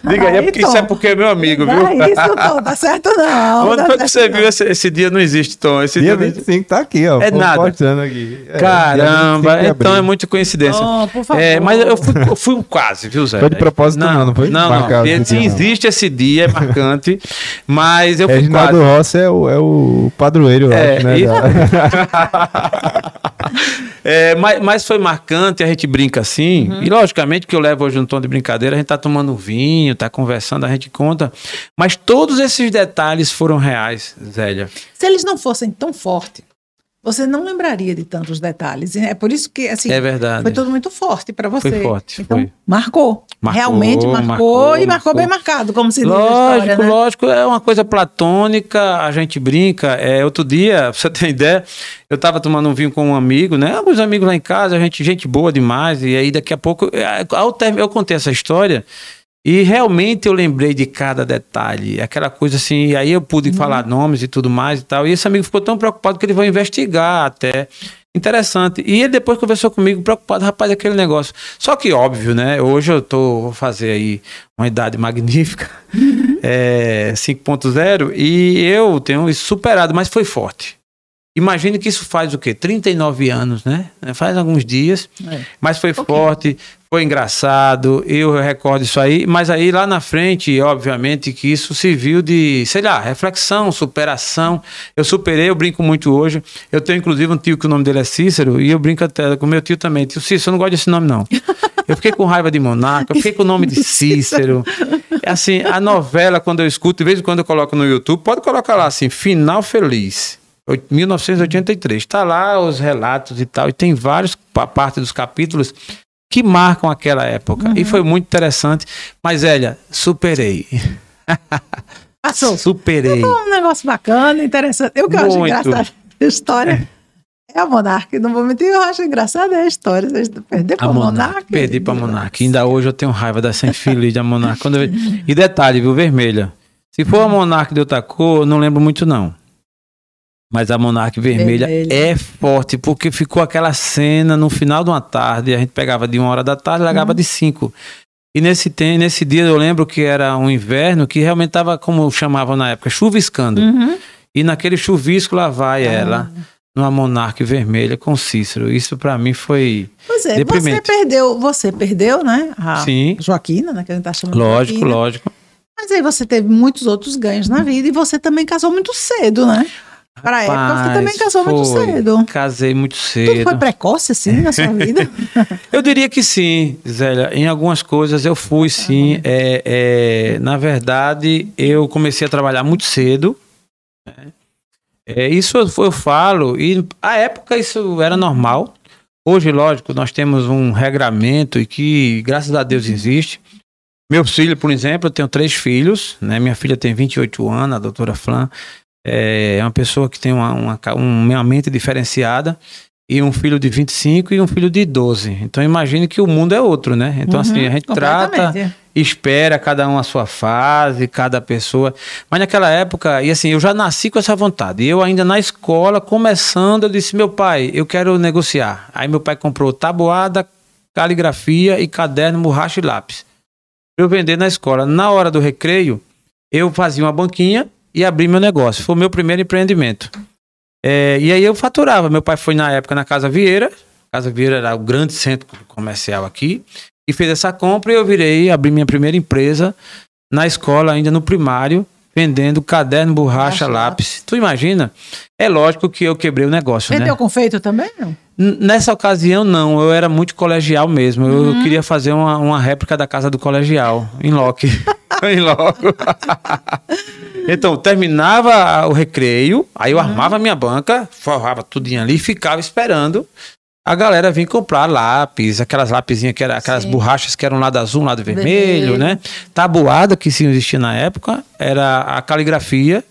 Diga aí, é porque Tom, isso é porque é meu amigo, viu? Não é isso, Tom, dá certo não. Onde dá foi que certo você não. viu esse, esse dia? Não existe, Tom. Esse Dia dia. 25 tá aqui, ó. É nada. Postando aqui. É, dia 25 Caramba, então é abril. muita coincidência. Tom, por favor. É, mas eu fui, eu fui um quase, viu, Zé? Foi de propósito não, não foi? Não, Marcado não. Se não. existe esse dia, é marcante. mas eu fui Reginaldo quase. Rossi é o, é o padroeiro, eu É, acho, né? isso. É, mas, mas foi marcante, a gente brinca assim. Uhum. E logicamente que eu levo hoje um tom de brincadeira, a gente tá tomando vinho, tá conversando, a gente conta. Mas todos esses detalhes foram reais, Zélia. Se eles não fossem tão fortes, você não lembraria de tantos detalhes. É por isso que, assim, É verdade. foi tudo muito forte para você. Foi forte, Então, foi. marcou. Marcou, Realmente marcou, marcou, e marcou, bem marcado, como se diz Lógico, história, né? lógico, é uma coisa platônica, a gente brinca. É, outro dia, pra você ter ideia, eu tava tomando um vinho com um amigo, né? Alguns amigos lá em casa, a gente, gente boa demais, e aí daqui a pouco, é, ao termo- eu contei essa história, E realmente eu lembrei de cada detalhe, aquela coisa assim, e aí eu pude Uhum. falar nomes e tudo mais e tal. E esse amigo ficou tão preocupado que ele vai investigar até. Interessante. E ele depois conversou comigo, preocupado, rapaz, aquele negócio. Só que óbvio, né? Hoje eu tô, vou fazer aí uma idade magnífica, é, 5.0, e eu tenho isso superado, mas foi forte. Imagine que isso faz o quê? 39 anos, né? Faz alguns dias. É. Mas foi Pouquinho. forte, foi engraçado, eu recordo isso aí, mas aí lá na frente, obviamente, que isso serviu de, sei lá, reflexão, superação. Eu superei, eu brinco muito hoje. Eu tenho inclusive um tio que o nome dele é Cícero, e eu brinco até com meu tio também. Tio Cícero, eu não gosto desse nome, não. Eu fiquei com raiva de Monarca, eu fiquei com o nome de Cícero. É Assim, a novela, quando eu escuto, de vez em quando eu coloco no YouTube, pode colocar lá assim, Final Feliz. oit- 1983. Está lá os relatos e tal, e tem vários, pa- parte dos capítulos que marcam aquela época. E foi muito interessante. Mas, Elia, superei. Passou. Superei. Foi um negócio bacana, interessante. Eu que eu acho Muito. engraçado a história é a Monarca. Não vou mentir, eu acho engraçado é a história. A pra Monarca. Monarca. Perdi pra Monarca. Ainda hoje eu tenho raiva dessa infeliz da Monarca. Quando eu... E detalhe, viu? Vermelha. Se for a Monarca de outra cor, eu não lembro muito, não. Mas a Monarca vermelha, Vermelha. é forte, porque ficou aquela cena no final de uma tarde. A gente pegava de uma hora da tarde e largava de cinco. E nesse, tem, nesse dia eu lembro que era um inverno que realmente estava, como chamavam na época, chuviscando. Uhum. E naquele chuvisco lá vai ela, numa Monarca vermelha com Cícero. Isso pra mim foi. Pois é, você Deprimente. perdeu, você perdeu, né? A Sim. Joaquina, né? Que a gente tá chamando Lógico, Joaquina. lógico. Mas aí você teve muitos outros ganhos na vida e você também casou muito cedo, né? Pra época você Rapaz, também casou muito foi. cedo. Casei muito Tudo cedo. foi precoce assim na sua vida? Eu diria que sim, Zélia. Em algumas coisas eu fui sim. É, é, na verdade, eu comecei a trabalhar muito cedo. né? É, isso eu, eu falo, e à época isso era normal. Hoje, lógico, nós temos um regramento e que, graças a Deus, existe. Meu filho, por exemplo, eu tenho três filhos, né? Minha filha tem 28 anos, a doutora Flan. É uma pessoa que tem uma, uma, uma mente diferenciada e um filho de 25 e um filho de 12. Então imagine que o mundo é outro, né? Então assim, a gente trata, espera cada um a sua fase, cada pessoa. Mas naquela época, e assim, eu já nasci com essa vontade. E eu ainda na escola, começando, eu disse, meu pai, eu quero negociar. Aí meu pai comprou tabuada, caligrafia e caderno, borracha e lápis. Pra Eu vender na escola. Na hora do recreio, eu fazia uma banquinha e abri meu negócio. Foi o meu primeiro empreendimento. É, e aí eu faturava. Meu pai foi na época na Casa Vieira. Casa Vieira era o grande centro comercial aqui. E fez essa compra e eu virei, abri minha primeira empresa na escola, ainda no primário, vendendo caderno, borracha, lápis. Tu imagina? É lógico que eu quebrei o negócio, né? Vendeu confeito também? Nessa ocasião, não. Eu era muito colegial mesmo. Eu Uhum. queria fazer uma, uma réplica da casa do colegial, em loco. em loco. então, terminava o recreio, aí eu armava a minha banca, forrava tudinho ali e ficava esperando a galera vir comprar lápis, aquelas lapisinhas que eram aquelas Sim. borrachas que eram lado azul, lado vermelho, Vermelho. né? Tabuada, que sim existia na época, era a caligrafia.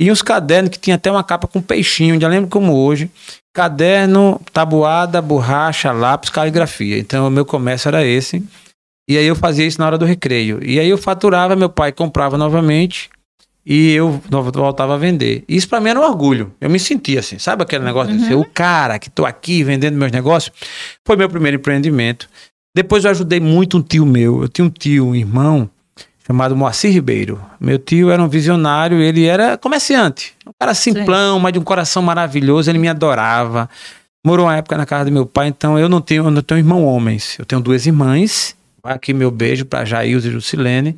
E uns cadernos que tinha até uma capa com peixinho, ainda lembro como hoje. Caderno, tabuada, borracha, lápis, caligrafia. Então o meu comércio era esse. E aí eu fazia isso na hora do recreio. E aí eu faturava, meu pai comprava novamente e eu voltava a vender. Isso pra mim era um orgulho. Eu me sentia assim, sabe aquele negócio de ser o cara que tô aqui vendendo meus negócios? Foi meu primeiro empreendimento. Depois eu ajudei muito um tio meu. Eu tinha um tio, um irmão, chamado Moacir Ribeiro. Meu tio era um visionário, ele era comerciante. Um cara simplão, mas de um coração maravilhoso, ele me adorava. Morou uma época na casa do meu pai, então eu não tenho, eu não tenho irmão homens. Eu tenho duas irmãs. Vai aqui meu beijo para Jailza e Lucilene,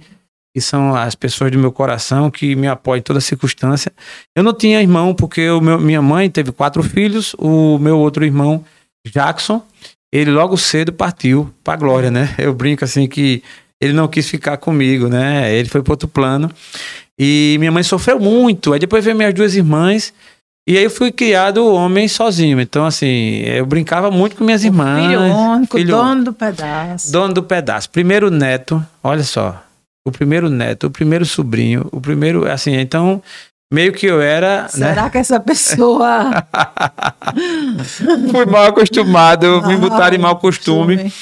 que são as pessoas do meu coração que me apoiam em toda circunstância. Eu não tinha irmão porque o meu, minha mãe teve quatro filhos, o meu outro irmão, Jackson, ele logo cedo partiu para glória, né? Eu brinco assim que ele não quis ficar comigo, né? Ele foi para outro plano. E minha mãe sofreu muito. Aí depois veio minhas duas irmãs. E aí eu fui criado homem sozinho. Então, assim, eu brincava muito com minhas irmãs. Filho único, filho- dono do pedaço. Dono do pedaço. Primeiro neto, olha só. O primeiro neto, o primeiro sobrinho, o primeiro. Assim, então, meio que eu era. Né? Será que essa pessoa. Fui mal acostumado, me botaram em mau costume.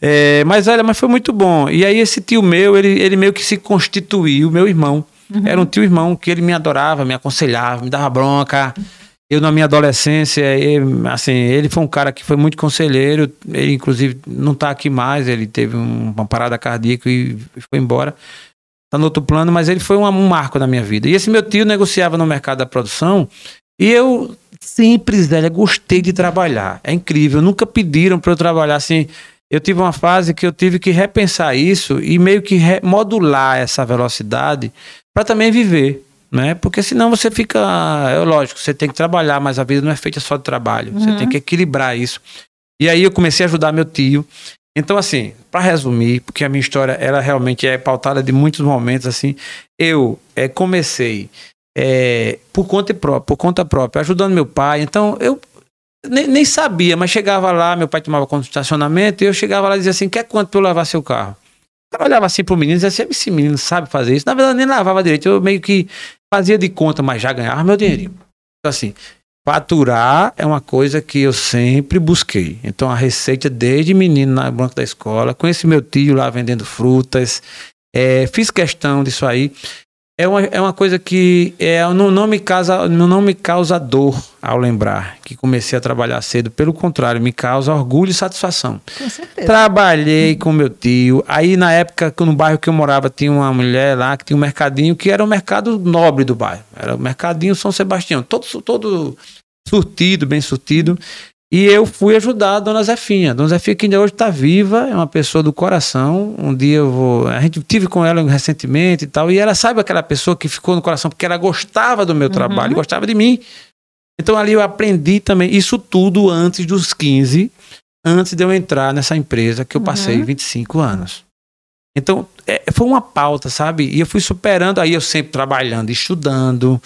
É, mas olha, mas foi muito bom. E aí esse tio meu, ele, ele meio que se constituiu, meu irmão. Era um tio irmão que ele me adorava, me aconselhava, me dava bronca. Eu, na minha adolescência, ele, assim, ele foi um cara que foi muito conselheiro. Ele, inclusive, não está aqui mais. Ele teve um- uma parada cardíaca e foi embora. Está no outro plano, mas ele foi um, um marco na minha vida. E esse meu tio negociava no mercado da produção. E eu sempre, Zélia, gostei de trabalhar. É incrível. Nunca pediram para eu trabalhar assim. Eu tive uma fase que eu tive que repensar isso e meio que modular essa velocidade para também viver, né? Porque senão você fica, é lógico, você tem que trabalhar, mas a vida não é feita só de trabalho. Você tem que equilibrar isso. E aí eu comecei a ajudar meu tio. Então assim, para resumir, porque a minha história ela realmente é pautada de muitos momentos assim, eu eh, comecei eh, por conta própria, por conta própria, ajudando meu pai. Então eu nem, nem sabia, mas chegava lá, meu pai tomava conta do estacionamento, e eu chegava lá e dizia assim: quer quanto pra eu lavar seu carro? Eu olhava assim pro menino e dizia assim: esse menino sabe fazer isso. Na verdade, nem lavava direito, eu meio que fazia de conta, mas já ganhava meu dinheirinho. Então, assim, faturar é uma coisa que eu sempre busquei. Então, a receita desde menino na banca da escola, conheci meu tio lá vendendo frutas, é, fiz questão disso aí. É uma, é uma coisa que é, não, não, me causa, não me causa dor ao lembrar que comecei a trabalhar cedo. Pelo contrário, me causa orgulho e satisfação. Com certeza. Trabalhei com meu tio. Aí, na época, no bairro que eu morava, tinha uma mulher lá que tinha um mercadinho que era o mercado nobre do bairro. Era o mercadinho São Sebastião. Todo, todo surtido, bem surtido. E eu fui ajudar a dona Zefinha. Dona Zefinha, que ainda hoje está viva, é uma pessoa do coração. Um dia eu vou. A gente tive com ela recentemente e tal. E ela sabe aquela pessoa que ficou no coração porque ela gostava do meu trabalho, gostava de mim. Então ali eu aprendi também isso tudo antes dos 15, antes de eu entrar nessa empresa que eu passei 25 anos. Então, é, foi uma pauta, sabe? E eu fui superando, aí eu sempre trabalhando, estudando.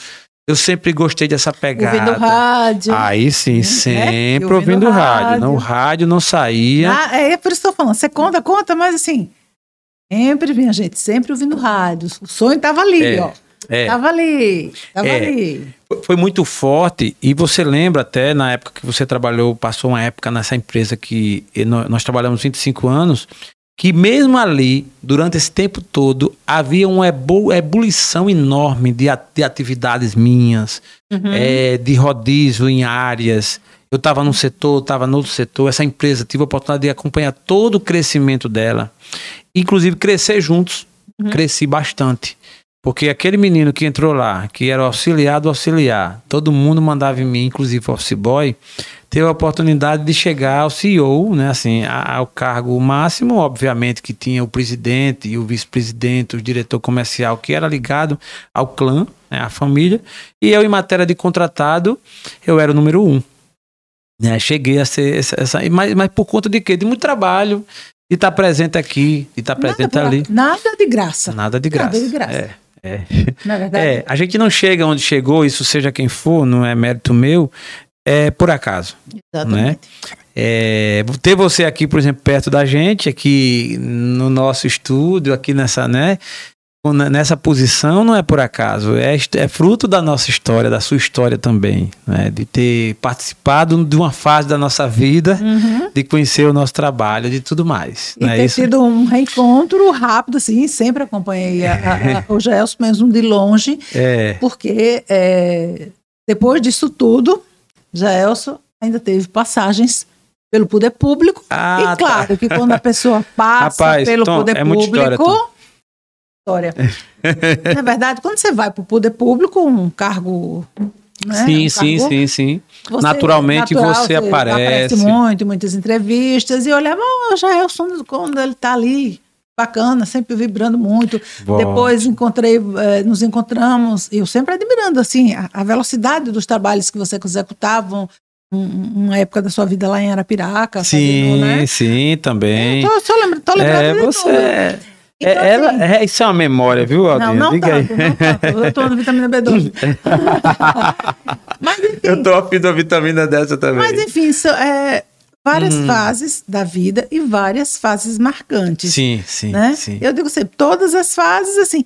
Eu sempre gostei dessa pegada. Ouvindo rádio. Aí sim, né? sempre E ouvindo ouvindo rádio. rádio. Não, o rádio não saía. Ah, é, é por isso que eu tô falando. Você conta, conta, mas assim, sempre vinha gente, sempre ouvindo rádio. O sonho tava ali, É, ó. é. Tava ali, tava É. ali. Foi muito forte. E você lembra até na época que você trabalhou, passou uma época nessa empresa que nó- nós trabalhamos 25 anos, que mesmo ali, durante esse tempo todo, havia uma ebu- ebulição enorme de, atividades minhas, é, de rodízio em áreas. Eu estava num setor, estava no outro setor. Essa empresa, tive a oportunidade de acompanhar todo o crescimento dela. Inclusive, crescer juntos. Cresci bastante. Porque aquele menino que entrou lá, que era auxiliar do auxiliar, todo mundo mandava em mim, inclusive o office boy, teve a oportunidade de chegar ao CEO, né, assim, ao cargo máximo, obviamente que tinha o presidente e o vice-presidente, o diretor comercial, que era ligado ao clã, né, à família, e eu, em matéria de contratado, eu era o número um. Né, cheguei a ser essa, essa- mas, mas por conta de quê? De muito trabalho, de estar presente aqui, de estar presente nada, ali. nada de graça. Nada de graça. Nada de graça. É, é. Na verdade, É, a gente não chega onde chegou, isso seja quem for, não é mérito meu, é por acaso. exatamente. É, ter você aqui, por exemplo, perto da gente, aqui no nosso estúdio, aqui nessa, né? Nessa posição não é por acaso, é, é fruto da nossa história, da sua história também, né? de ter participado de uma fase da nossa vida, Uhum. de conhecer o nosso trabalho, de tudo mais. E não é ter isso? tido um reencontro rápido, assim, sempre acompanhei a, a, a, o Gelson mesmo de longe, É, porque é, depois disso tudo, Gelson ainda teve passagens pelo poder público. Ah, e tá. claro que quando a pessoa passa Rapaz, pelo Tom, poder é história, público. História. Na verdade, quando você vai para o poder público, um cargo. Né, sim, um sim, cargo, sim, sim. você- Naturalmente você aparece. muito, em muitas entrevistas, e olhava, oh, Jaelson, quando ele está ali, bacana, sempre vibrando muito. Bom. Depois encontrei, eh, nos encontramos, eu sempre admirando assim a, a velocidade dos trabalhos que você executavam, um- uma época da sua vida lá em Arapiraca. Sim, fazendo, né? sim, também. Tô, só lembra, tô lembrando É, de você. tudo. É, Então, ela, assim, é, isso é uma memória, viu, não, Aldinho? não Diga aí. tanto, não tanto. Eu tô no vitamina B12. Mas enfim, Eu tô afim da vitamina dessa também. Mas enfim, são, é, várias Hum. fases da vida e várias fases marcantes. sim, sim, né? sim. Eu digo sempre, todas as fases, assim,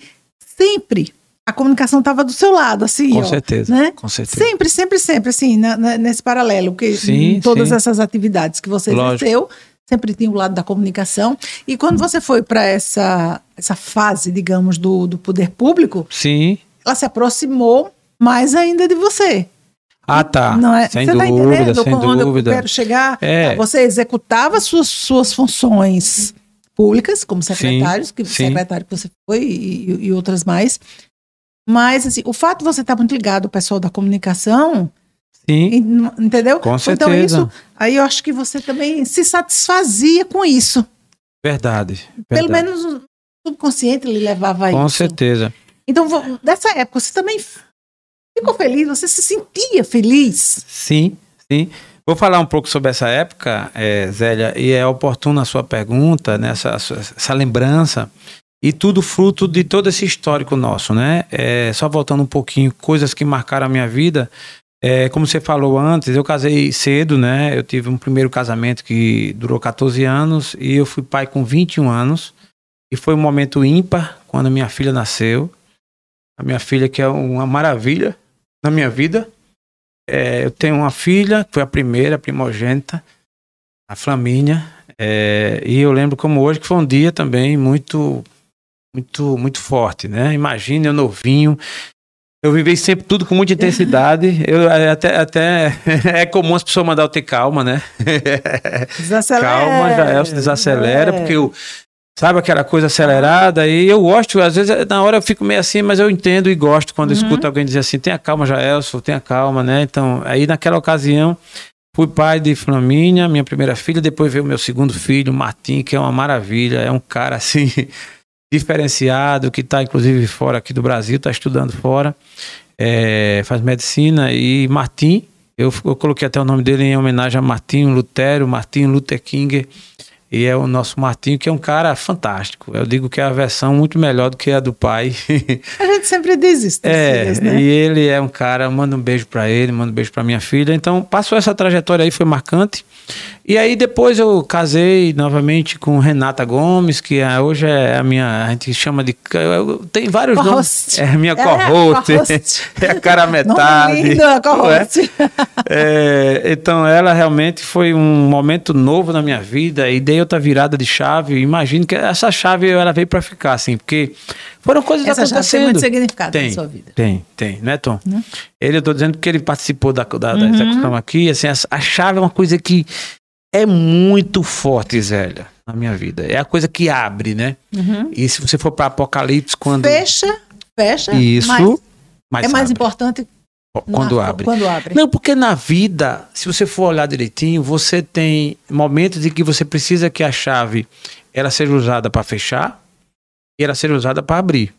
sempre a comunicação estava do seu lado, assim, Com ó, certeza, né? com certeza. Sempre, sempre, sempre, assim, na- na- nesse paralelo, porque Sim, em todas sim. essas atividades que você Lógico. exerceu, sempre tinha o lado da comunicação. E quando você foi para essa, essa fase, digamos, do, do poder público, Sim. ela se aproximou mais ainda de você. Ah, tá. Não é? Sem você tá dúvida, entendendo sem dúvida. eu quero chegar? É. Você executava suas, suas funções públicas, como secretários, que, sim. secretário que você foi e, e outras mais. Mas, assim, o fato de você estar muito ligado ao pessoal da comunicação, Sim. en- entendeu? Com Então, certeza. isso, aí eu acho que você também se satisfazia com isso. Verdade. Pelo verdade. menos o subconsciente lhe levava a Com isso. certeza. Então, dessa época, você também ficou feliz? Você se sentia feliz? Sim, sim. Vou falar um pouco sobre essa época, é, Zélia, e é oportuna a sua pergunta, né, essa, essa lembrança, e tudo fruto de todo esse histórico nosso, né? É, só voltando um pouquinho, coisas que marcaram a minha vida. É, como você falou antes, eu casei cedo, né? Eu tive um primeiro casamento que durou 14 anos e eu fui pai com 21 anos. E foi um momento ímpar quando minha filha nasceu. A minha filha, que é uma maravilha na minha vida. É, eu tenho uma filha, que foi a primeira, a primogênita, a Flamínea. É, e eu lembro como hoje que foi um dia também muito, muito, muito forte, né? Imagina eu novinho. Eu vivi sempre tudo com muita intensidade. Eu é, até, até é comum as pessoas mandar eu ter calma, né? Desacelera. calma, já é, desacelera, É. porque eu sabe aquela coisa acelerada e eu gosto, às vezes na hora eu fico meio assim, mas eu entendo e gosto quando Uhum. escuto alguém dizer assim, tenha calma, Jaelson, tenha calma, né? Então, aí naquela ocasião fui pai de Flamínea, minha primeira filha, depois veio o meu segundo filho, Martim, que é uma maravilha, é um cara assim diferenciado, que está inclusive fora aqui do Brasil, está estudando fora, é, faz medicina e Martim, eu, eu coloquei até o nome dele em homenagem a Martinho Lutero, Martinho Luther King, e é o nosso Martinho, que é um cara fantástico. Eu digo que é a versão muito melhor do que a do pai. A gente sempre diz isso, É, filhos, né? e ele é um cara, manda um beijo pra ele, manda um beijo pra minha filha. Então, passou essa trajetória aí, foi marcante. E aí depois eu casei novamente com Renata Gomes, que é- hoje é a minha, a gente chama de, tem vários Co-host. nomes. É a minha É, co-host, co-host. é a cara metade. lindo, a co-host. É, então ela realmente foi um momento novo na minha vida e dei outra virada de chave. Imagino que essa chave ela veio para ficar assim, porque foram coisas Essa já tem acontecendo. muito significado Tem, na sua vida. Tem, tem, né, Tom? Né? Ele, eu tô dizendo porque ele participou da, da, da Uhum. execução aqui. Assim, a, a chave é uma coisa que é muito forte, Zélia, na minha vida. É a coisa que abre, né? Uhum. E se você for para Apocalipse, quando. Fecha, fecha. Isso. mas mas é mais abre. importante quando na- abre. Quando abre. Não, porque na vida, se você for olhar direitinho, você tem momentos em que você precisa que a chave ela seja usada para fechar e ela seja usada para abrir.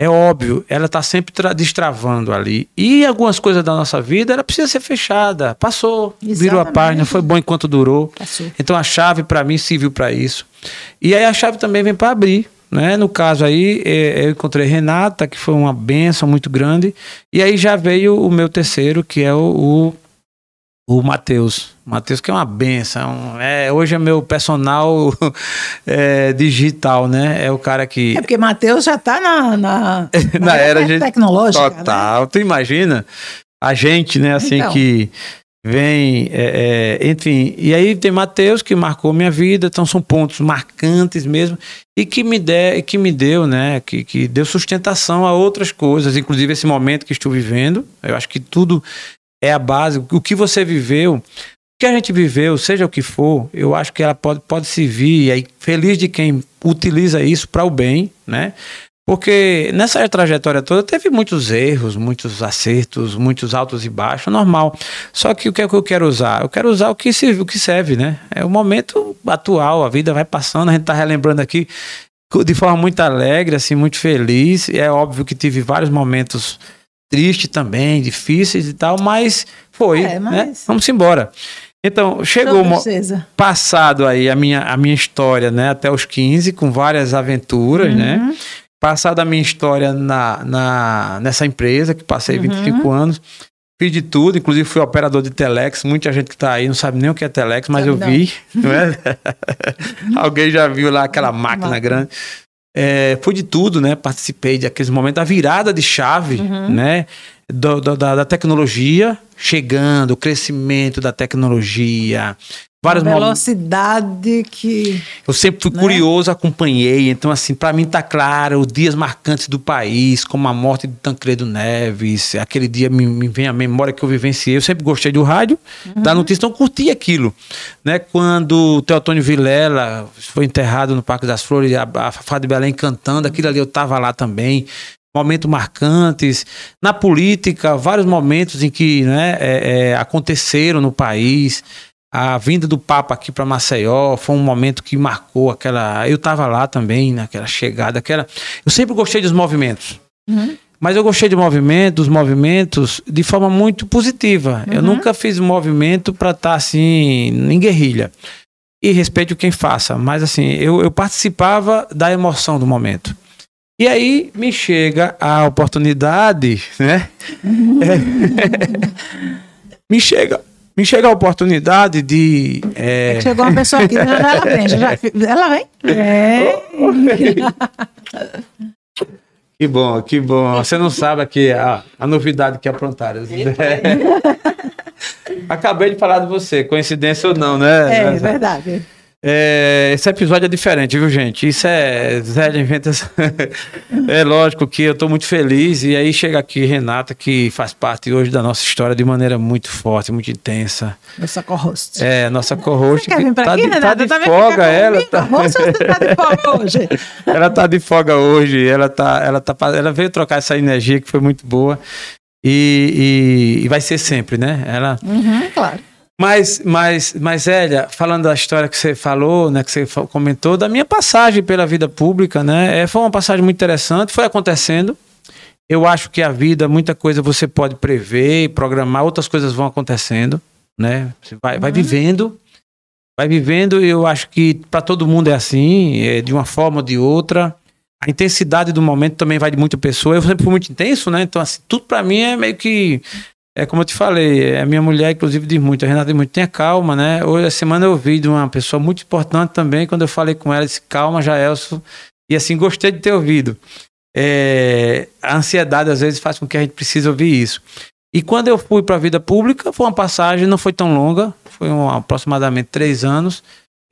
É óbvio, ela está sempre tra- destravando ali. E algumas coisas da nossa vida, ela precisa ser fechada. Passou, virou a Exatamente. página, foi bom enquanto durou. Passou. Então a chave para mim serviu para isso. E aí a chave também vem para abrir. Né? No caso aí, eh, eu encontrei Renata, que foi uma benção muito grande. E aí já veio o meu terceiro, que é o, o, o Matheus. Matheus, que é uma benção. É, hoje é meu personal eh, digital, né? É o cara que. É porque Matheus já está na, na, Na era de- tecnológica. né? Total. Tu imagina a gente, né, assim, Então. que vem, é, é, enfim. E aí tem Mateus que marcou minha vida, então são pontos marcantes mesmo, e que me, de, que me deu, né, que, que deu sustentação a outras coisas, inclusive esse momento que estou vivendo. Eu acho que tudo é a base. O que você viveu, o que a gente viveu, seja o que for, eu acho que ela pode, pode servir, e aí, feliz de quem utiliza isso para o bem, né? Porque nessa trajetória toda teve muitos erros, muitos acertos, muitos altos e baixos, normal. Só que o que é que eu quero usar? Eu quero usar o que, se, o que serve, né? É o momento atual, a vida vai passando, a gente tá relembrando aqui de forma muito alegre, assim, muito feliz. E é óbvio que tive vários momentos tristes também, difíceis e tal, mas foi, É, mas- né? Vamos embora. Então, chegou precisa. passado aí a minha, a minha história, né, até os 15, com várias aventuras, né? Uhum. Passado a minha história na, na, nessa empresa, que passei Uhum. 25 anos, fiz de tudo, inclusive fui operador de Telex. Muita gente que está aí não sabe nem o que é Telex, mas eu não. vi, não é? Alguém já viu lá aquela máquina Máquina. grande. É, fui de tudo, né? Participei daqueles momentos, a virada de chave, Uhum. né? Do- do- da, da tecnologia chegando, o crescimento da tecnologia, vários a momentos. velocidade que. Eu sempre fui né? curioso, acompanhei. Então, assim, para mim tá claro, os dias marcantes do país, como a morte de Tancredo Neves, aquele dia me, me vem à memória que eu vivenciei. Eu sempre gostei do rádio, da notícia, então curti aquilo. Né? Quando o Teotônio Vilela foi enterrado no Parque das Flores, a, a Fafá de Belém cantando, aquilo ali eu tava lá também. Momentos marcantes. Na política, vários momentos em que né, é, é, aconteceram no país. A vinda do Papa aqui para Maceió foi um momento que marcou aquela. Eu estava lá também, naquela chegada, aquela. Eu sempre gostei dos movimentos. Mas eu gostei de movimento, dos movimentos de forma muito positiva. Eu nunca fiz um movimento para estar assim, em guerrilha. E respeito quem faça. Mas assim, eu, eu participava da emoção do momento. E aí me chega a oportunidade, né? É. me chega. Me chega a oportunidade de. é, É chegou uma pessoa aqui, ela vem, já, ela vem. É. Que bom, que bom. Você não sabe aqui a, a novidade que aprontaram. Acabei de falar de você, coincidência ou não, né? É, verdade. É, esse episódio é diferente, viu, gente? Isso é Zé de Inventas. é lógico que eu estou muito feliz. E aí chega aqui Renata, que faz parte hoje da nossa história de maneira muito forte, muito intensa. Nossa co-host. É, nossa co-host. Quer vir que Tá aqui, de, tá Renata? de Também folga, ela. Tá, tá de folga hoje. ela tá de folga hoje. Ela, tá, ela, tá, ela veio trocar essa energia que foi muito boa. E, e- e vai ser sempre, né? Ela, Uhum, claro. Mas, mas, mas, Elia, falando da história que você falou, né, que você comentou, da minha passagem pela vida pública, né, é, foi uma passagem muito interessante, foi acontecendo. Eu acho que a vida, muita coisa você pode prever e programar, outras coisas vão acontecendo, né? Você vai, vai vivendo, vai vivendo, e eu acho que para todo mundo é assim, é, de uma forma ou de outra. A intensidade do momento também vai de muita pessoa. Eu sempre fui muito intenso, né? Então, assim, tudo para mim é meio que é como eu te falei, a minha mulher, inclusive, diz muito, a Renata diz muito, tenha calma, né? Hoje, a semana eu ouvi de uma pessoa muito importante também, quando eu falei com ela, disse, calma, Jaelso. E assim, gostei de ter ouvido. É, a ansiedade, às vezes, faz com que a gente precise ouvir isso. E quando eu fui para a vida pública, foi uma passagem, não foi tão longa, foi um, aproximadamente três anos,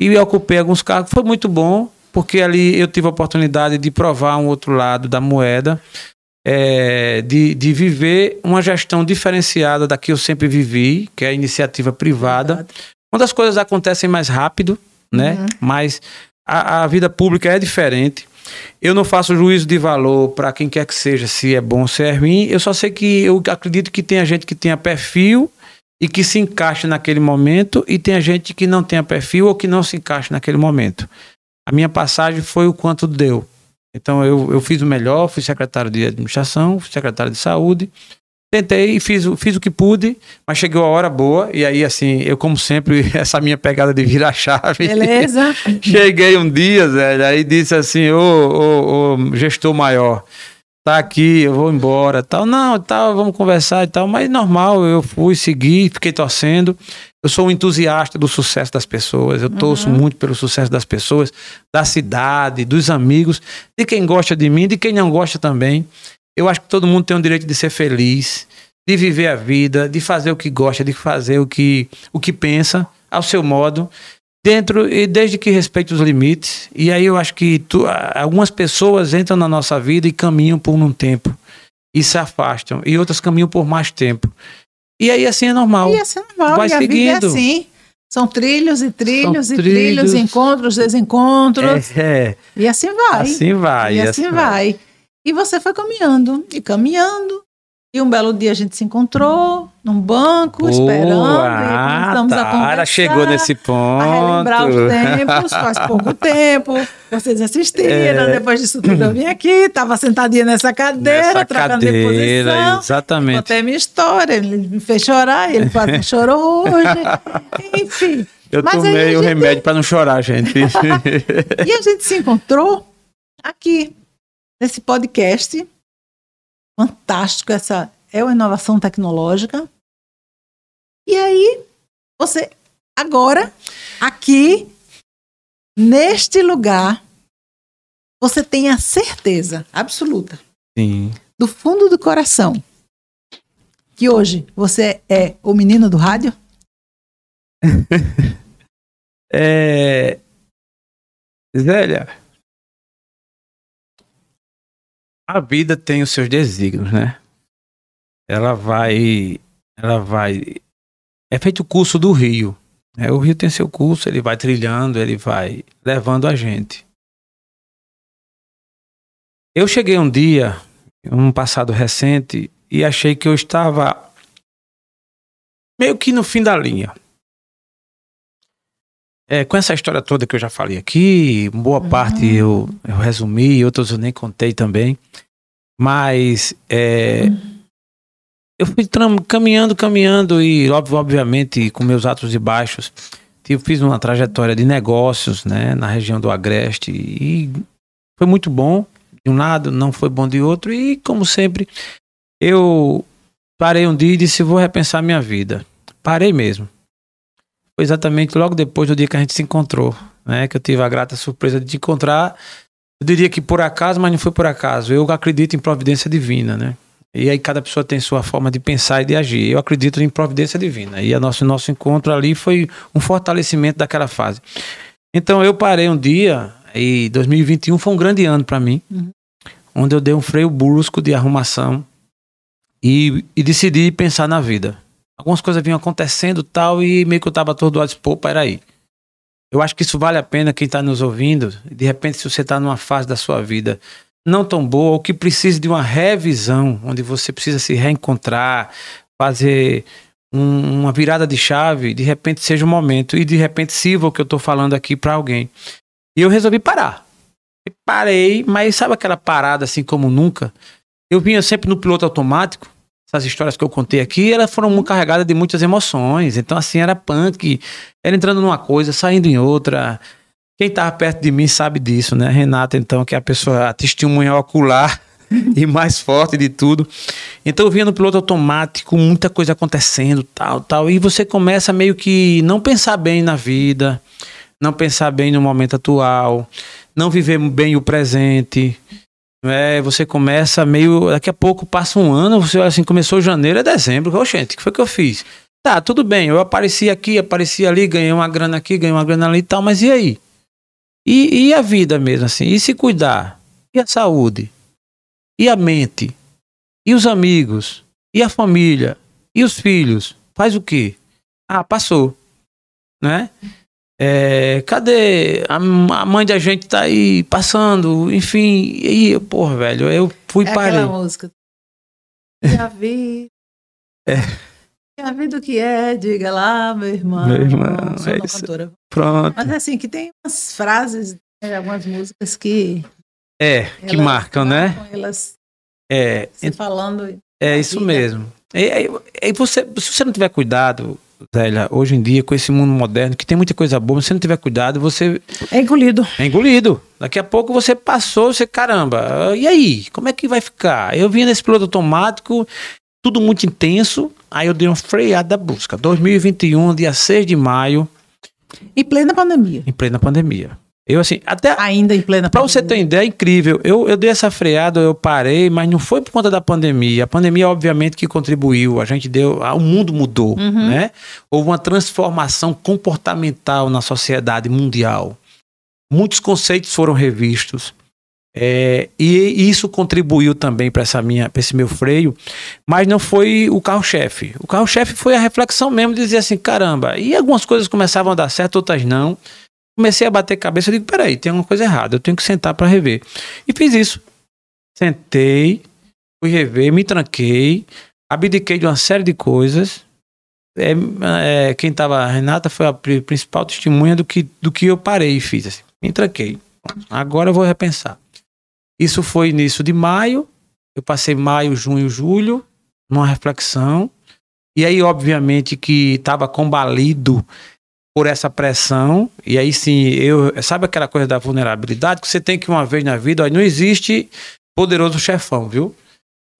e ocupei alguns cargos, foi muito bom, porque ali eu tive a oportunidade de provar um outro lado da moeda, é, de, de viver uma gestão diferenciada da que eu sempre vivi, que é a iniciativa privada, quando as coisas acontecem mais rápido, né? Mas a, a vida pública é diferente. Eu não faço juízo de valor para quem quer que seja, se é bom ou se é ruim. Eu só sei que eu acredito que tem gente que tenha perfil e que se encaixa naquele momento, e tem gente que não tenha perfil ou que não se encaixa naquele momento. A minha passagem foi o quanto deu. Então eu, eu fiz o melhor, fui secretário de administração, fui secretário de saúde, tentei e fiz, o- fiz o que pude, mas chegou a hora boa, e aí assim, eu como sempre, essa minha pegada de virar chave. Beleza? Cheguei um dia, Zé, aí disse assim, ô, ô, ô, gestor maior, tá aqui, eu vou embora, tal. Não, tal, vamos conversar e tal, mas normal, eu fui, segui, fiquei torcendo. Eu sou um entusiasta do sucesso das pessoas, eu torço muito pelo sucesso das pessoas, da cidade, dos amigos, de quem gosta de mim, de quem não gosta também. Eu acho que todo mundo tem o direito de ser feliz, de viver a vida, de fazer o que gosta, de fazer o que, o que pensa, ao seu modo dentro e desde que respeite os limites. E aí eu acho que tu- algumas pessoas entram na nossa vida e caminham por um tempo e se afastam, e outras caminham por mais tempo. E aí assim é normal. E assim normal, Vai e a vida seguindo. é assim. São trilhos e trilhos São e trilhos, trilhos. encontros, desencontros. É, E assim vai. assim vai. e assim vai. E você foi caminhando, e caminhando. E um belo dia a gente se encontrou num banco, Boa, esperando. ah, começamos a tá, conversar. ela chegou nesse ponto. A relembrar os tempos, faz pouco tempo. Vocês assistiram, É. depois disso tudo eu vim aqui, estava sentadinha nessa cadeira, Nessa trocando de cadeira, posição. exatamente. Contei minha história, ele me fez chorar, ele quase chorou hoje. Enfim. Eu Mas tomei o gente- remédio para não chorar, gente. E a gente se encontrou aqui, nesse podcast. Fantástico, essa é uma inovação tecnológica. E aí, você, agora, aqui, neste lugar, você tem a certeza absoluta, Sim. do fundo do coração, que hoje você é o menino do rádio? É... Zélia, a vida tem os seus desígnios, né? Ela vai, ela vai. É feito o curso do rio. Né? O rio tem seu curso, ele vai trilhando, ele vai levando a gente. Eu cheguei um dia, um passado recente, e achei que eu estava meio que no fim da linha. É, com essa história toda que eu já falei aqui, boa Uhum. parte eu, eu resumi, outros eu nem contei também. Mas é, eu fui caminhando, caminhando e, obviamente, com meus altos e baixos. Eu fiz uma trajetória de negócios né, na região do Agreste e foi muito bom de um lado, não foi bom de outro. E, como sempre, eu parei um dia e disse: vou repensar minha vida. Parei mesmo. Foi exatamente logo depois do dia que a gente se encontrou, né? Que eu tive a grata surpresa de te encontrar. Eu diria que por acaso, mas não foi por acaso. Eu acredito em providência divina, né? E aí cada pessoa tem sua forma de pensar e de agir. Eu acredito em providência divina. E a nosso nosso encontro ali foi um fortalecimento daquela fase. Então eu parei um dia e 2021 foi um grande ano para mim, Uhum. onde eu dei um freio brusco de arrumação e, e decidi pensar na vida. Algumas coisas vinham acontecendo tal e meio que eu tava atordoado, disse, pô, peraí. Eu acho que isso vale a pena quem está nos ouvindo. De repente, se você está numa fase da sua vida não tão boa, ou que precisa de uma revisão, onde você precisa se reencontrar, fazer um- uma virada de chave, de repente seja o momento e de repente sirva o que eu estou falando aqui para alguém. E eu resolvi parar. E parei, mas sabe aquela parada assim como nunca? Eu vinha sempre no piloto automático. Essas histórias que eu contei aqui, elas foram carregadas de muitas emoções. Então, assim, era punk. Era entrando numa coisa, saindo em outra. Quem estava perto de mim sabe disso, né? Renata, então, que é a pessoa a testemunha ocular e mais forte de tudo. Então eu vinha no piloto automático, muita coisa acontecendo, tal, tal. E você começa meio que não pensar bem na vida, não pensar bem no momento atual, não viver bem o presente. É, você começa meio. Daqui a pouco passa um ano, você assim, começou janeiro, é dezembro. Ô, gente, o que foi que eu fiz? Tá, tudo bem, eu apareci aqui, apareci ali, ganhei uma grana aqui, ganhei uma grana ali e tal, mas e aí? E, e a vida mesmo, assim? E se cuidar? E a saúde? E a mente? E os amigos? E a família? E os filhos? Faz o quê? Ah, passou. Né? É, cadê? A, a mãe da gente tá aí passando, enfim. E aí, porra, velho, eu fui É parei. aquela música. Já vi. É. Já vi do que é, diga lá, meu irmão. Meu irmão, Sou é isso. cantora. Pronto. Mas assim, que tem umas frases, né, algumas músicas que. É, que marcam, né? Elas É, se falando. É isso vida. mesmo. E, e- você, se você não tiver cuidado, Zélia, hoje em dia, com esse mundo moderno, que tem muita coisa boa, se você não tiver cuidado, você É engolido. é engolido. Daqui a pouco você passou, você, caramba, e aí? Como é que vai ficar? Eu vinha nesse piloto automático, tudo muito intenso, aí eu dei uma freada brusca. 2021, dia 6 de maio, Em plena pandemia. em plena pandemia. Eu, assim, até, Ainda em plena Pra pandemia. você ter ideia, é incrível. Eu, eu dei essa freada, eu parei, mas não foi por conta da pandemia. A pandemia, obviamente, que contribuiu. A gente deu. O mundo mudou, Uhum. né? Houve uma transformação comportamental na sociedade mundial. Muitos conceitos foram revistos. É, e isso contribuiu também para esse meu freio, mas não foi o carro-chefe. O carro-chefe foi a reflexão mesmo, dizer assim, caramba. E algumas coisas começavam a dar certo, outras não comecei a bater cabeça, eu digo, peraí, tem alguma coisa errada, eu tenho que sentar para rever. E fiz isso. Sentei, fui rever, me tranquei, abdiquei de uma série de coisas. É, é, quem estava, a Renata foi a pri- principal testemunha do que, do que eu parei e fiz. Assim, me tranquei. Agora eu vou repensar. Isso foi início de maio, eu passei maio, junho, julho, numa reflexão. E aí, obviamente, que estava combalido por essa pressão, e aí sim, eu sabe aquela coisa da vulnerabilidade que você tem que uma vez na vida, não existe poderoso chefão, viu?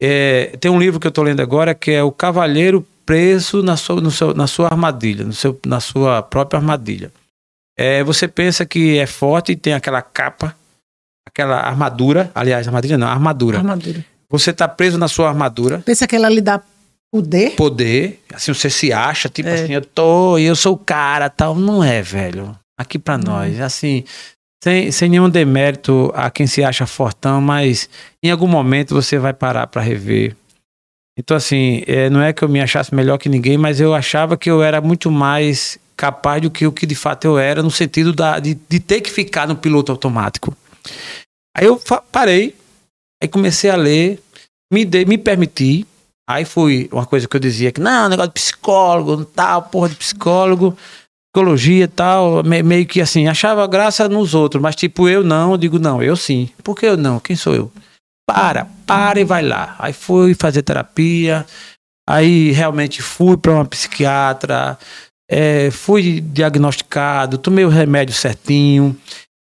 É, tem um livro que eu estou lendo agora que é o Cavalheiro Preso na sua, seu, na sua armadilha, no seu, na sua própria armadilha. É, você pensa que é forte e tem aquela capa, aquela armadura, aliás, armadilha não, armadura. Armadura. Você está preso na sua armadura, Pensa que ela lhe dá poder. poder, assim, você se acha, tipo É. assim, eu tô, eu sou o cara, tal. Não é, velho. aqui para nós. Assim, sem, sem nenhum demérito a quem se acha fortão, mas em algum momento você vai parar para rever. Então, assim, é, não é que eu me achasse melhor que ninguém, mas eu achava que eu era muito mais capaz do que o que de fato eu era, no sentido da, de, de ter que ficar no piloto automático. Aí eu parei, aí comecei a ler, me, dei, me permiti. Aí foi uma coisa que eu dizia que não, negócio de psicólogo, tal, porra de psicólogo, psicologia e tal, meio que assim, achava graça nos outros, mas tipo, eu não, eu digo não, eu sim. Por que eu não? Quem sou eu? Para, para e vai lá. Aí fui fazer terapia, aí realmente fui para uma psiquiatra, é, fui diagnosticado, tomei o remédio certinho,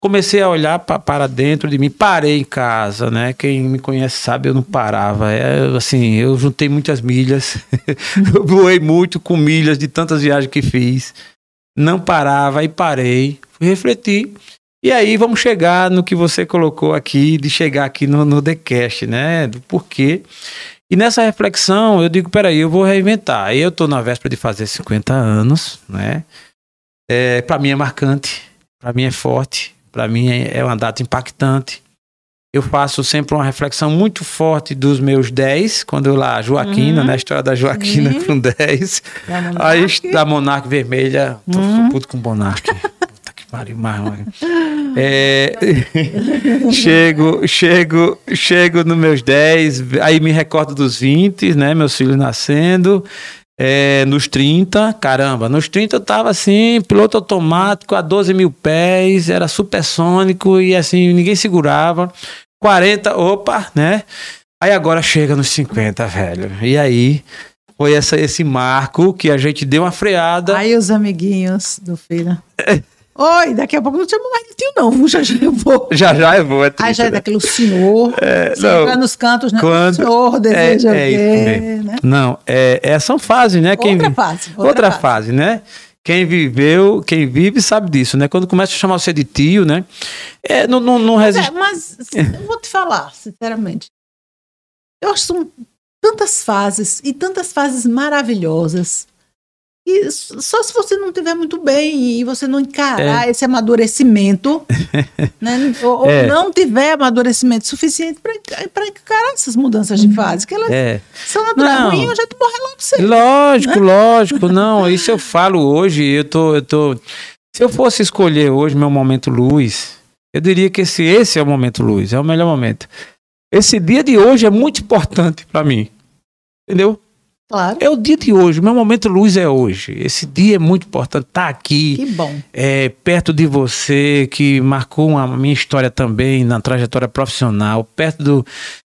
comecei a olhar pra, para dentro de mim, parei em casa, né? Quem me conhece sabe, eu não parava. É, assim, eu juntei muitas milhas, eu voei muito com milhas de tantas viagens que fiz. Não parava, aí parei, fui refletir. E aí vamos chegar no que você colocou aqui, de chegar aqui no, no TheCast, né? Do porquê. E nessa reflexão eu digo, peraí, eu vou reinventar. Eu tô na véspera de fazer 50 anos, né? É, para mim é marcante, para mim é forte, para mim é, é uma data impactante. Eu faço sempre uma reflexão muito forte dos meus 10, quando eu lá, Joaquina, uhum. né? A história da Joaquina uhum. com 10. Da Aí da Monarque Vermelha, tô uhum. puto com Monarque. pariu, É, chego, chego, chego nos meus 10, aí me recordo dos 20, né? Meus filhos nascendo. É, nos 30, caramba, nos 30 eu tava assim, piloto automático a 12 mil pés, era supersônico e assim, ninguém segurava. 40, opa, né? Aí agora chega nos 50, velho. E aí foi essa, esse marco que a gente deu uma freada. Aí os amiguinhos do filho. Oi, daqui a pouco não chamo mais de tio, não. Já já eu vou. Já já eu vou. É triste, Aí já é né? daquele senhor. É, não, nos cantos, né? Quando, senhor deseja é, é né? Não, é, é, são fases, né? Quem, outra fase. Outra, outra fase. fase, né? Quem viveu, quem vive sabe disso, né? Quando começa a chamar você de tio, né? É, não, não, não resiste. É, mas eu vou te falar, sinceramente. Eu acho que são tantas fases e tantas fases maravilhosas e só se você não estiver muito bem e você não encarar é. esse amadurecimento, né? ou, é. não tiver amadurecimento suficiente para encarar essas mudanças de fase, que elas é. são naturais. Não. Ruim, a gente morre logo cedo. Lógico, né? lógico. Não, isso eu falo hoje. Eu tô, eu tô. Se eu fosse escolher hoje meu momento luz, eu diria que esse, esse é o momento luz, é o melhor momento. Esse dia de hoje é muito importante para mim. Entendeu? Claro. É o dia de hoje, o meu momento luz é hoje. Esse dia é muito importante tá aqui. Que bom. É, perto de você, que marcou a minha história também na trajetória profissional. Perto do.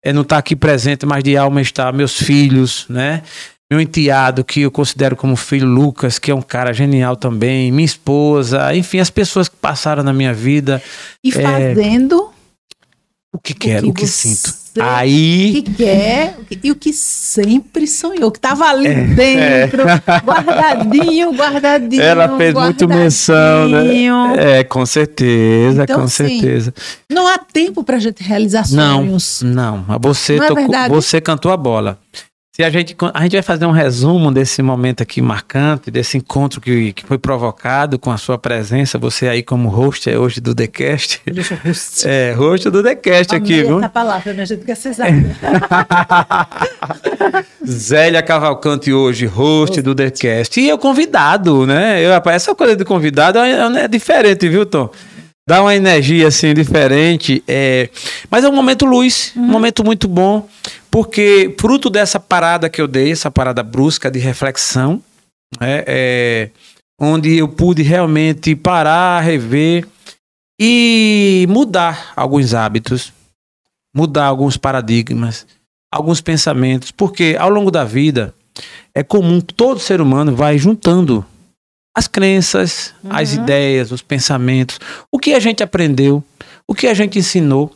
É, não estar tá aqui presente, mas de alma estar meus filhos, né? Meu enteado, que eu considero como filho, Lucas, que é um cara genial também. Minha esposa, enfim, as pessoas que passaram na minha vida. E é, fazendo. O que quero, o que, o que sinto Aí. O que quer e o que sempre sonhou, que estava ali é, dentro, é. guardadinho, guardadinho. Ela fez muito menção, né? É, com certeza, então, com assim, certeza. Não há tempo para a gente realizar sonhos. Não, não. Você, não é tocou, você cantou a bola. Se a gente, a gente vai fazer um resumo desse momento aqui marcante, desse encontro que, que foi provocado com a sua presença, você aí como host é hoje do TheCast. Host. É, host do TheCast aqui, viu? essa palavra, minha gente, que vocês sabem. Zélia Cavalcante hoje, host, do TheCast. E eu convidado, né? Eu, essa coisa de convidado é, é diferente, viu, Tom? dá uma energia assim diferente. É... Mas é um momento luz, uhum. um momento muito bom, porque fruto dessa parada que eu dei, essa parada brusca de reflexão, né, é... onde eu pude realmente parar, rever e mudar alguns hábitos, mudar alguns paradigmas, alguns pensamentos, porque ao longo da vida é comum que todo ser humano vai juntando as crenças, uhum. as ideias, os pensamentos, o que a gente aprendeu, o que a gente ensinou.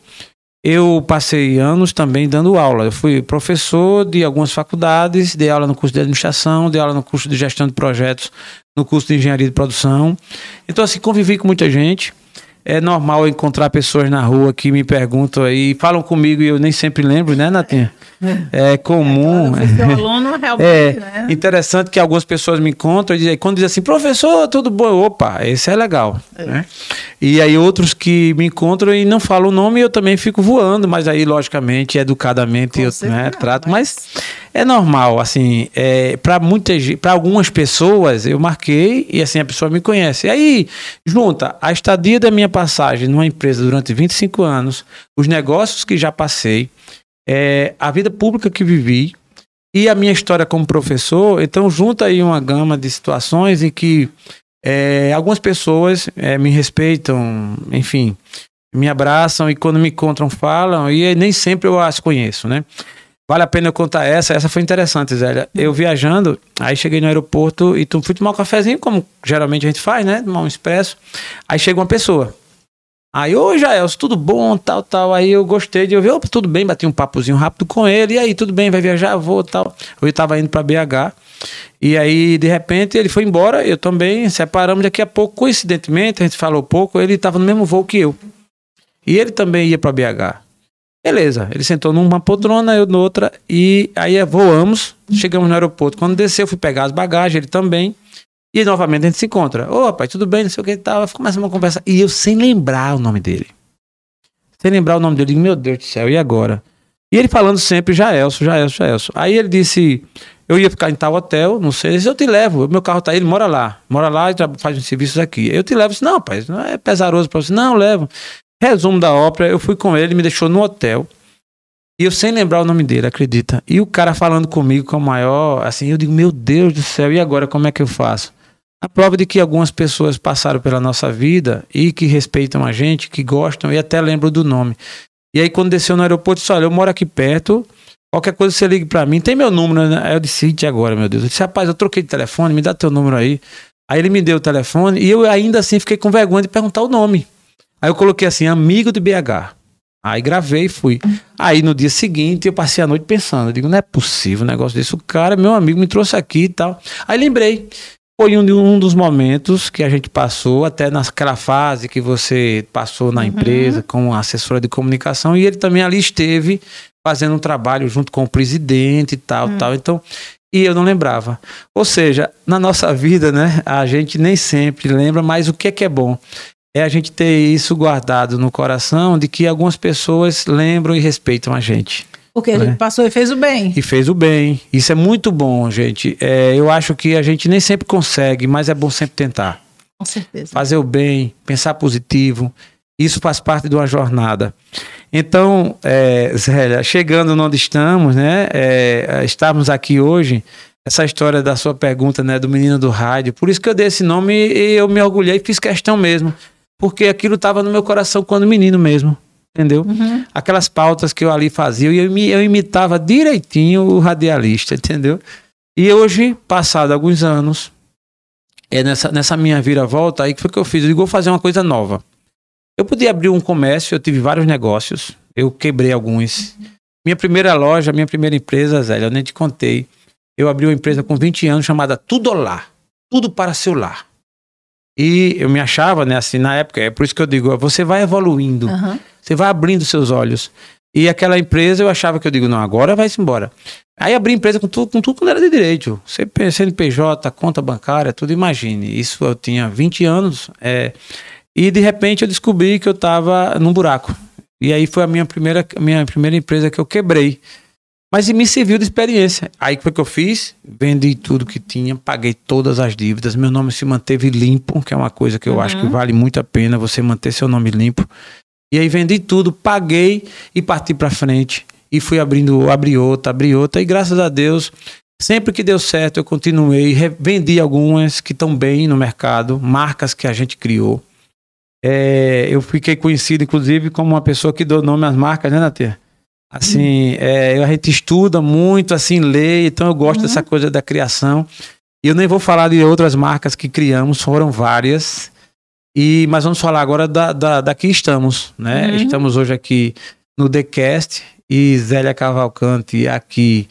Eu passei anos também dando aula. Eu fui professor de algumas faculdades, dei aula no curso de administração, dei aula no curso de gestão de projetos, no curso de engenharia de produção. Então, assim, convivi com muita gente. É normal encontrar pessoas na rua que me perguntam aí, falam comigo e eu nem sempre lembro, né, Natinha? É comum. Quando eu fui seu aluno, realmente, É, né? interessante que algumas pessoas me encontram e dizem, quando dizem assim, professor, tudo bom? Opa, esse é legal. né? E aí outros que me encontram e não falam o nome, eu também fico voando, mas aí, logicamente, educadamente, Com eu né, trato. mas- Mas é normal, assim, é, para muitas, para algumas pessoas eu marquei e assim a pessoa me conhece. E aí junta a estadia da minha passagem numa empresa durante 25 anos, os negócios que já passei, é, a vida pública que vivi e a minha história como professor, então junta aí uma gama de situações em que é, algumas pessoas é, me respeitam, enfim, me abraçam e quando me encontram falam e nem sempre eu as conheço, né? Vale a pena eu contar essa, essa foi interessante, Zélia. Eu viajando, aí cheguei no aeroporto e tu fui tomar um cafezinho, como geralmente a gente faz, né? Tomar um expresso. Aí chega uma pessoa. Aí, ô Jaelson, tudo bom, tal, tal. Aí eu gostei de ouvir, opa, tudo bem, bati um papozinho rápido com ele. E aí, tudo bem, vai viajar? Vou, tal. Eu tava indo para BH. E aí, de repente, ele foi embora, eu também, separamos. Daqui a pouco, coincidentemente, a gente falou pouco, ele estava no mesmo voo que eu. E ele também ia para BH. Beleza, ele sentou numa poltrona, eu noutra, e aí eh, voamos, chegamos no aeroporto. Quando desceu, eu fui pegar as bagagens, ele também. E novamente a gente se encontra. Ô, rapaz, tudo bem, não sei o que e tal. Começa uma conversa. E eu sem lembrar o nome dele. Sem lembrar o nome dele, digo, meu Deus do céu, e agora? E ele falando sempre, Jaelso, Jaelso, Jaelso. Aí ele disse, eu ia ficar em tal hotel, não sei, se eu te levo, meu carro tá aí, ele mora lá, mora lá e faz uns serviços aqui. Eu te levo, eu disse, não, pai, não é pesaroso pra você, não, eu levo. Resumo da ópera, eu fui com ele, me deixou no hotel. E eu sem lembrar o nome dele, acredita? E o cara falando comigo com o maior, assim, eu digo, meu Deus do céu, e agora como é que eu faço? A prova de que algumas pessoas passaram pela nossa vida e que respeitam a gente, que gostam e até lembram do nome. E aí, quando desceu no aeroporto, disse: Olha, eu moro aqui perto, qualquer coisa você ligue pra mim, tem meu número, né? Aí eu disse: "Ixi, agora, meu Deus. Eu disse: Rapaz, eu troquei de telefone, me dá teu número aí. Aí ele me deu o telefone e eu ainda assim fiquei com vergonha de perguntar o nome. Aí eu coloquei assim: Amigo de BH. Aí gravei e fui. Aí no dia seguinte eu passei a noite pensando. Eu digo, não é possível um negócio desse. O cara, meu amigo, me trouxe aqui e tal. Aí lembrei. Foi um, um dos momentos que a gente passou, até naquela fase que você passou na empresa como assessora de comunicação, e ele também ali esteve fazendo um trabalho junto com o presidente e tal, tal. Então, e eu não lembrava. Ou seja, na nossa vida, né, a gente nem sempre lembra, mas o que é que é bom? É a gente ter isso guardado no coração de que algumas pessoas lembram e respeitam a gente. Porque a né? gente passou e fez o bem. E fez o bem. Isso é muito bom, gente. É, eu acho que a gente nem sempre consegue, mas é bom sempre tentar. Com certeza. Fazer o bem, pensar positivo. Isso faz parte de uma jornada. Então, é, Zélia, chegando onde estamos, né? É, estamos aqui hoje. Essa história da sua pergunta, né? Do menino do rádio. Por isso que eu dei esse nome e eu me orgulhei e fiz questão mesmo. Porque aquilo estava no meu coração quando menino mesmo. Entendeu? Uhum. aquelas pautas que eu ali fazia e eu, eu imitava direitinho o radialista, entendeu? E hoje, passado alguns anos, é nessa, nessa minha vira-volta aí que foi que eu fiz. Eu digo, vou fazer uma coisa nova. Eu podia abrir um comércio, eu tive vários negócios, eu quebrei alguns. Minha primeira loja, minha primeira empresa, Zé, eu nem te contei. Eu abri uma empresa com 20 anos chamada Tudo Lá. Tudo para celular. E eu me achava, né, assim, na época, é por isso que eu digo, você vai evoluindo. Aham. Você vai abrindo seus olhos. E aquela empresa eu achava que eu digo, não, agora vai-se embora. Aí abri empresa com tudo, com tudo que não era de direito. CP, CNPJ, conta bancária, tudo, imagine. Isso eu tinha 20 anos. é, e de repente eu descobri que eu estava num buraco. E aí foi a minha primeira, minha primeira empresa que eu quebrei. Mas me serviu de experiência. Aí foi que eu fiz, vendi tudo que tinha, paguei todas as dívidas, meu nome se manteve limpo, que é uma coisa que eu acho que vale muito a pena você manter seu nome limpo. E aí vendi tudo, paguei e parti para frente. E fui abrindo, abri outra, abri outra. E graças a Deus, sempre que deu certo, eu continuei. Vendi algumas que estão bem no mercado, marcas que a gente criou. É, eu fiquei conhecido, inclusive, como uma pessoa que deu nome às marcas, né, Natia? Assim, é, a gente estuda muito, assim, lê, então eu gosto dessa coisa da criação. E eu nem vou falar de outras marcas que criamos, foram várias. E, mas vamos falar agora da, da, da que estamos, né? Uhum. Estamos hoje aqui no TheCast e Zélia Cavalcante aqui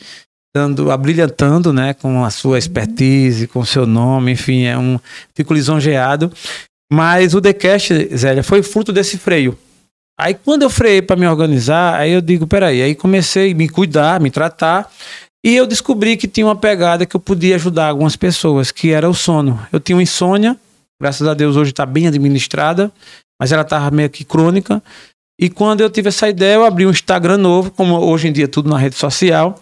dando, abrilhantando, né? Com a sua expertise, com o seu nome, enfim, é um, fico lisonjeado. Mas o TheCast, Zélia, foi fruto desse freio. Aí quando eu freiei para me organizar, aí eu digo, peraí, aí comecei a me cuidar, me tratar, e eu descobri que tinha uma pegada que eu podia ajudar algumas pessoas, que era o sono. Eu tinha uma insônia, graças a Deus hoje está bem administrada, mas ela estava meio que crônica. E quando eu tive essa ideia, eu abri um Instagram novo, como hoje em dia tudo na rede social.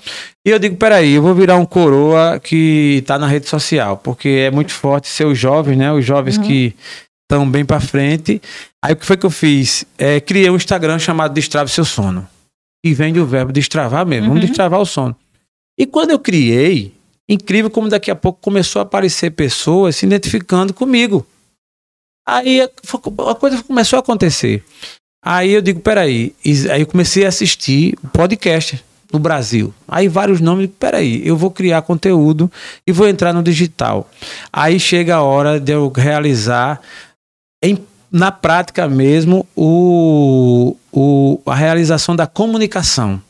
E eu digo, peraí, eu vou virar um coroa que está na rede social, porque é muito forte ser os jovens, né? Os jovens Uhum. que estão bem para frente. Aí o que foi que eu fiz? É, criei um Instagram chamado Destrave Seu Sono. E vem do verbo destravar mesmo. Vamos Uhum. destravar o sono. E quando eu criei, incrível como daqui a pouco começou a aparecer pessoas se identificando comigo. Aí a coisa começou a acontecer. Aí eu digo, peraí. Aí eu comecei a assistir o podcast no Brasil. Aí vários nomes, peraí, eu vou criar conteúdo e vou entrar no digital. Aí chega a hora de eu realizar em- na prática mesmo o, o, a realização da comunicação.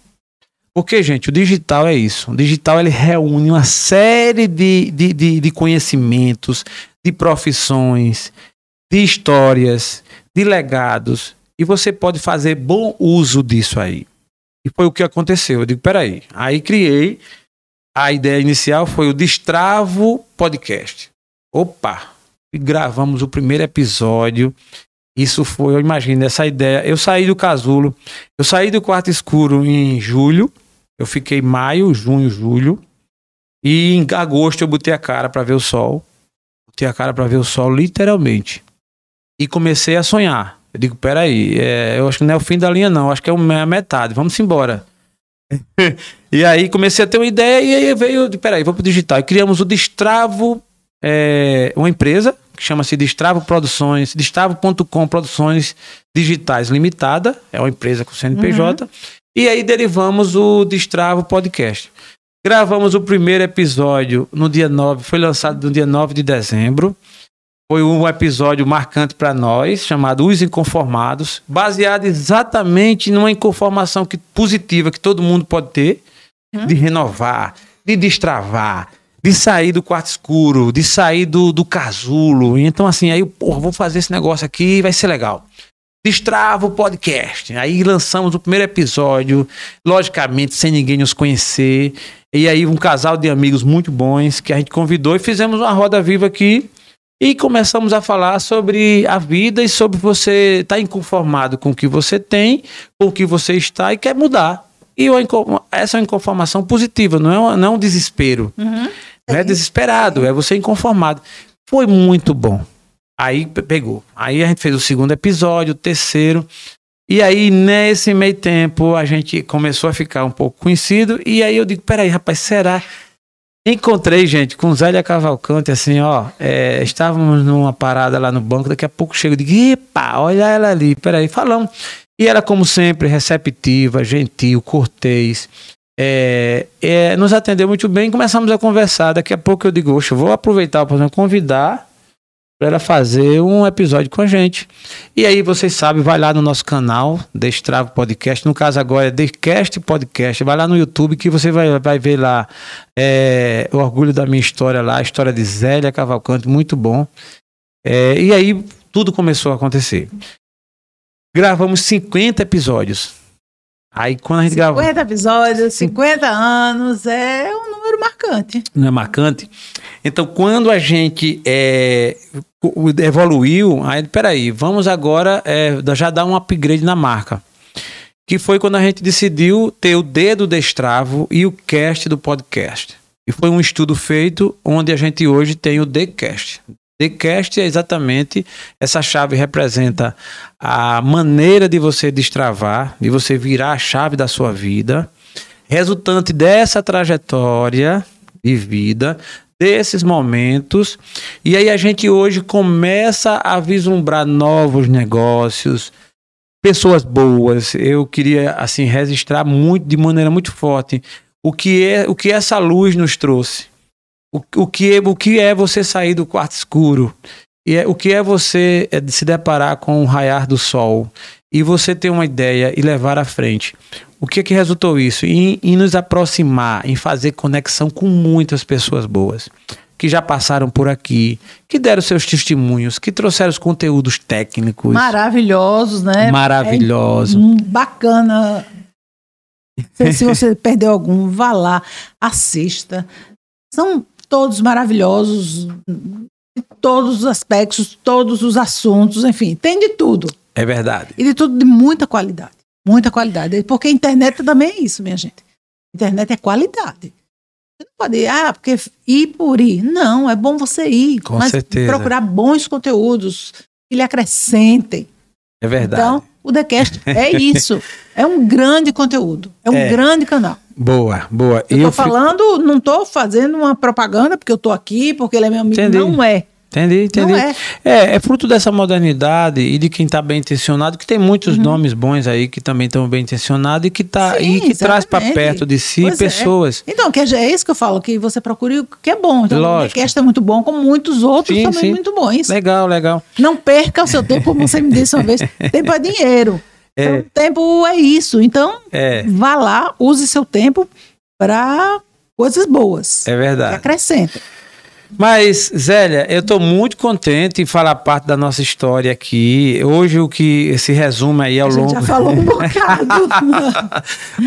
Porque, gente, o digital é isso. O digital ele reúne uma série de, de, de, de conhecimentos, de profissões, de histórias, de legados. E você pode fazer bom uso disso aí. E foi o que aconteceu. Eu digo, peraí. Aí criei. A ideia inicial foi o Destravo Podcast. Opa! E gravamos o primeiro episódio. Isso foi, eu imagino, essa ideia. Eu saí do casulo. Eu saí do quarto escuro em julho. Eu fiquei maio, junho, julho. E em agosto eu botei a cara para ver o sol. Botei a cara para ver o sol, literalmente. E comecei a sonhar. Eu digo, peraí, é, eu acho que não é o fim da linha, não. Acho que é a metade. Vamos embora. e aí comecei a ter uma ideia e aí veio, peraí, vou pro digital. E criamos o Destravo, é, uma empresa que chama-se Destravo Produções, destravo.com Produções Digitais Limitada. É uma empresa com CNPJ. E aí derivamos o Destravo Podcast. Gravamos o primeiro episódio no dia 9, foi lançado no dia 9 de dezembro. Foi um episódio marcante para nós, chamado Os Inconformados, baseado exatamente numa inconformação que, positiva que todo mundo pode ter, de renovar, de destravar, de sair do quarto escuro, de sair do, do casulo. Então, assim, aí, porra, vou fazer esse negócio aqui, vai ser legal. Destrava o podcast. Aí lançamos o primeiro episódio, logicamente sem ninguém nos conhecer. E aí um casal de amigos muito bons que a gente convidou e fizemos uma roda viva aqui e começamos a falar sobre a vida e sobre você estar inconformado com o que você tem, com o que você está e quer mudar. E essa é uma inconformação positiva, não é, uma- não é um desespero. Uhum. Não é desesperado, é você inconformado. Foi muito bom. Aí pe- pegou. Aí a gente fez o segundo episódio, o terceiro. E aí, nesse meio tempo, a gente começou a ficar um pouco conhecido. E aí eu digo, peraí, rapaz, será? Encontrei, gente, com Zélia Cavalcante, assim, ó. é, estávamos numa parada lá no banco, daqui a pouco chega, eu digo, epa, olha ela ali, peraí, falamos. E ela, como sempre, receptiva, gentil, cortês. É, é, nos atendeu muito bem, começamos a conversar. Daqui a pouco eu digo, oxe, vou aproveitar para convidar para ela fazer um episódio com a gente. E aí, vocês sabem, vai lá no nosso canal, Destravo Podcast. No caso agora é Decast Podcast. Vai lá no YouTube que você vai, vai ver lá é, o orgulho da minha história lá, a história de Zélia Cavalcante, muito bom. É, e aí, tudo começou a acontecer. Gravamos 50 episódios. Aí, quando a gente gravou. 50 episódios, 50 anos, é um número marcante. não é marcante. Então, quando a gente é, evoluiu, aí, peraí, vamos agora é, já dar um upgrade na marca. Que foi quando a gente decidiu ter o dedo destravo e o cast do podcast. E foi um estudo feito onde a gente hoje tem o Decast. Decast é exatamente essa chave representa a maneira de você destravar, de você virar a chave da sua vida, resultante dessa trajetória de vida, desses momentos. E aí a gente hoje começa a vislumbrar novos negócios, pessoas boas. Eu queria assim registrar muito de maneira muito forte o que é o que essa luz nos trouxe. O, o, que, é, o que é você sair do quarto escuro? E é, o que é você é, se deparar com o raiar do sol? E você ter uma ideia e levar à frente. O que que resultou isso? Em, em nos aproximar, em fazer conexão com muitas pessoas boas. que já passaram por aqui, que deram seus testemunhos, que trouxeram os conteúdos técnicos Maravilhosos, né? maravilhosos. É, hum, bacana. Se, se você perdeu algum, vá lá, assista. São todos maravilhosos, todos os aspectos, todos os assuntos, enfim, tem de tudo. É verdade. E de tudo de muita qualidade. Muita qualidade. Porque a internet também é isso, minha gente. Internet é qualidade. Você não pode ir, ah, porque ir por ir. Não, é bom você ir. Com mas certeza. procurar bons conteúdos que lhe acrescentem. É verdade. Então, o TheCast é isso. É um grande conteúdo. É um É. grande canal. Boa, boa. Eu E tô fico- falando, não tô fazendo uma propaganda porque eu tô aqui, porque ele é meu amigo. Entendi. Não é. Entendi, entendi. Não é. É, é fruto dessa modernidade e de quem está bem intencionado, que tem muitos nomes bons aí que também estão bem intencionados e que, tá, Uhum. Sim, e que traz para exatamente. perto de si Pois é. pessoas. Então, que é é isso que eu falo, que você procure o que é bom. Então, o Lógico. TheCast é muito bom, como muitos outros Sim, também sim. muito bons. Legal, legal. Não perca o seu tempo, como você me disse uma vez. Tempo é dinheiro. É. Então, tempo é isso. Então, É, vá lá, use seu tempo para coisas boas. é verdade. acrescentem. Mas, Zélia, eu estou muito contente em falar parte da nossa história aqui. Hoje o que se resume aí ao A gente longo. já falou um bocado.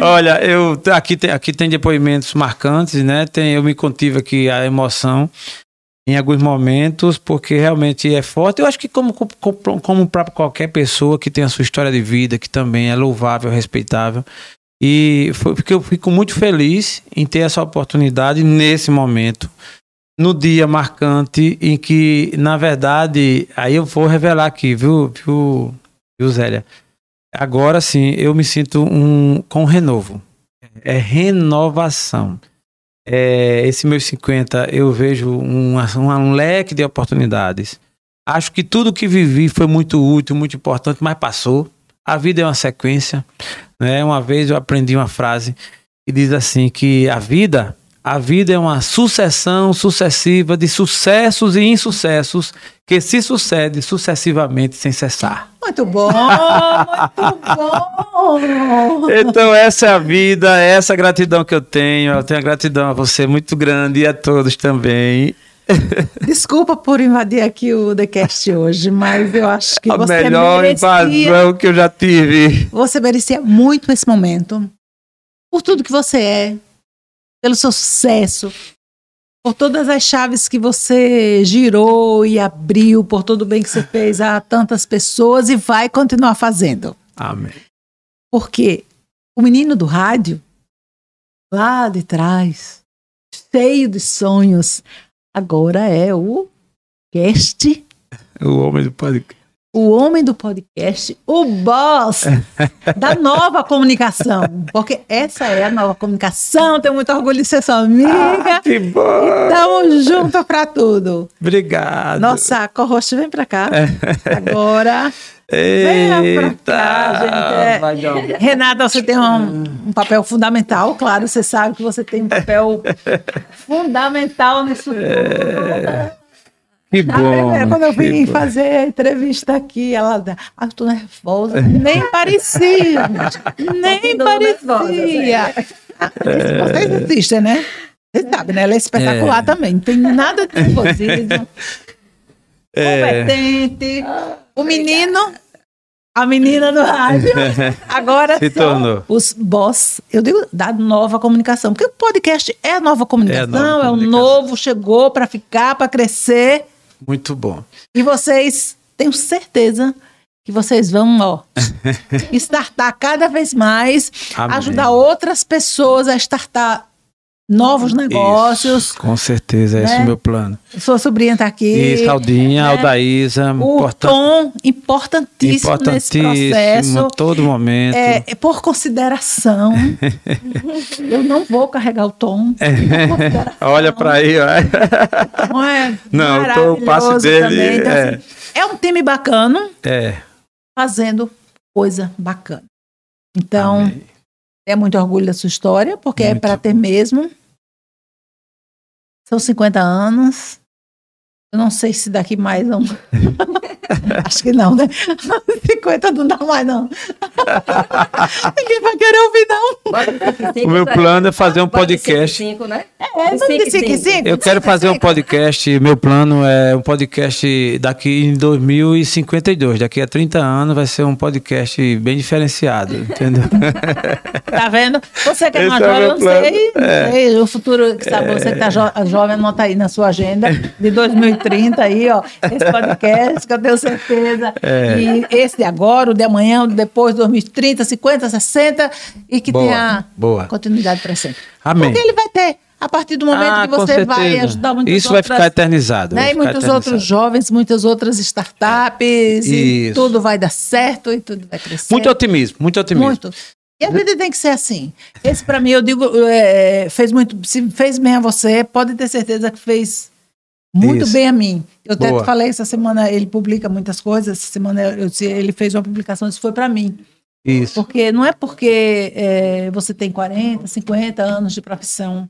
Olha, eu aqui tem, aqui tem depoimentos marcantes, né? Tem, eu me contive aqui a emoção em alguns momentos, porque realmente é forte. Eu acho que como, como, como para qualquer pessoa que tem a sua história de vida, que também é louvável, respeitável. E foi porque eu fico muito feliz em ter essa oportunidade nesse momento, no dia marcante em que, na verdade, aí eu vou revelar aqui, viu, viu, viu Zélia? Agora sim, eu me sinto um, com renovo. É renovação. É, esse meus 50, eu vejo um, um leque de oportunidades. Acho que tudo que vivi foi muito útil, muito importante, mas passou. A vida é uma sequência. Né? Uma vez eu aprendi uma frase que diz assim que a vida, a vida é uma sucessão sucessiva de sucessos e insucessos que se sucede sucessivamente sem cessar. Muito bom, muito bom. Então essa é a vida, essa é a gratidão que eu tenho. Eu tenho a gratidão a você muito grande e a todos também. Desculpa por invadir aqui o TheCast hoje, mas eu acho que a você melhor merecia, invasão que eu já tive. você merecia muito esse momento. Por tudo que você é, pelo seu sucesso, por todas as chaves que você girou e abriu, por todo o bem que você fez a tantas pessoas e vai continuar fazendo. Amém. Porque o menino do rádio, lá de trás, cheio de sonhos, agora é o cast, O homem do podcast. O homem do podcast, o boss da nova comunicação. Porque essa é a nova comunicação. Tenho muito orgulho de ser sua amiga. Que bom! Estamos juntos para tudo. Obrigado. Nossa, co-host, vem para cá. Agora. Venha pra cá, gente. É- Renata, você tem um, um papel fundamental, claro, você sabe que você tem um papel fundamental nisso tudo. Que primeira, bom. quando eu vim bom. fazer a entrevista aqui, ela. Ah, eu tô nervosa. Nem parecia, gente. Nem parecia. Ah, Vocês assistem, né? Você sabe, né? Ela é espetacular É. também. Não tem nada de nervosismo. É. Competente. O menino, a menina do rádio. Agora Se são tornou. os boss, eu digo da nova comunicação. Porque o podcast é a nova comunicação, nova é, o comunicação. novo, chegou para ficar, para crescer. Muito bom. E vocês, tenho certeza que vocês vão, ó, startar cada vez mais, Amém. ajudar outras pessoas a startar novos negócios. Isso, com certeza, esse é né? o meu plano. Sua sobrinha está aqui. Isso, Aldinha, né? Aldaísa, O importante, tom importantíssimo, nesse importantíssimo, processo. a todo momento. É, é por consideração. eu não vou carregar o tom. É. Olha para aí, ó. Não, é Não, eu tô- o passe dele, também. Então, é. assim, é um time bacana É. fazendo coisa bacana. Então, Amém. É muito orgulho da sua história, porque é Muito para ter mesmo. São 50 anos. Eu não sei se daqui mais um. Acho que não, né? 50 não dá mais, não. Ninguém vai querer ouvir, não. O meu plano é fazer um podcast. Cinco, né? É, vamos de 5 em 5. Eu quero fazer um podcast. Meu plano é um podcast daqui em 2052. Daqui a 30 anos vai ser um podcast bem diferenciado, entendeu? Tá vendo? Você que é mais é jovem, eu não plano. sei, não sei. O futuro, que sabe, você que tá jo- jovem, anota aí na sua agenda de 2030 aí, ó. Esse podcast, que eu tenho certeza. É. E esse de agora, o de amanhã, o de depois, 2030, 50, 60, e que Boa, tenha boa. continuidade para sempre. Amém. Porque ele vai ter, a partir do momento Ah, que você vai ajudar muitas Isso vai outras, ficar eternizado. né? vai E ficar muitos outros eternizado. jovens, muitas outras startups, e Isso. tudo vai dar certo e tudo vai crescer. Muito otimismo, muito otimismo. Muito. E a vida tem que ser assim. Esse, para mim, eu digo, é, fez muito. Se fez bem a você, pode ter certeza que fez muito Isso. bem a mim. Eu até Boa. falei essa semana, ele publica muitas coisas. Essa semana eu, ele fez uma publicação, isso foi para mim. Isso. Porque não é porque é, você tem 40, 50 anos de profissão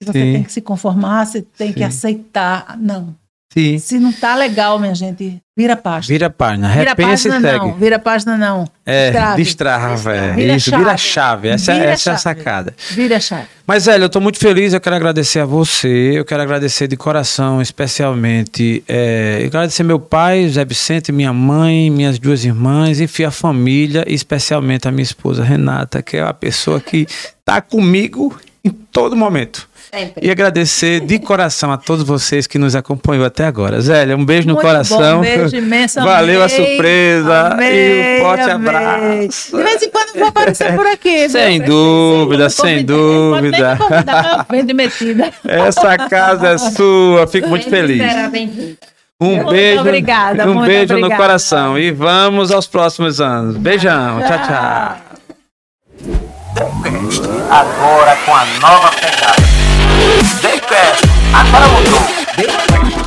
que você Sim. tem que se conformar, você tem que Sim. aceitar. Não. Sim. Se não tá legal, minha gente, vira a página. Vira a página, Vira repensa e página, segue. não. Vira página, não. É, Destrave. destrava, é. Vira Isso, chave. vira a chave. Essa, Vira essa é a chave. sacada. Vira a chave. Mas, velho, eu tô muito feliz, eu quero agradecer a você, eu quero agradecer de coração, especialmente, é, eu quero agradecer meu pai, José Vicente, minha mãe, minhas duas irmãs, enfim, a família, e especialmente a minha esposa Renata, que é a pessoa que tá comigo em todo momento. Sempre. E agradecer de coração a todos vocês que nos acompanham até agora. Zélia, um beijo no Muito coração. Bom, um beijo imenso. Valeu a amei, surpresa amei, e um forte amei. abraço. De vez em quando eu vou aparecer por aqui. Sem dúvida, sem nem dúvida. convidar, de metida. Essa casa é sua, fico muito feliz. Um Muito beijo, obrigada, um beijo no obrigada. coração e vamos aos próximos anos. Beijão, tchau, tchau. Daycast, agora com a nova pegada. Daycast, agora mudou. Daycast.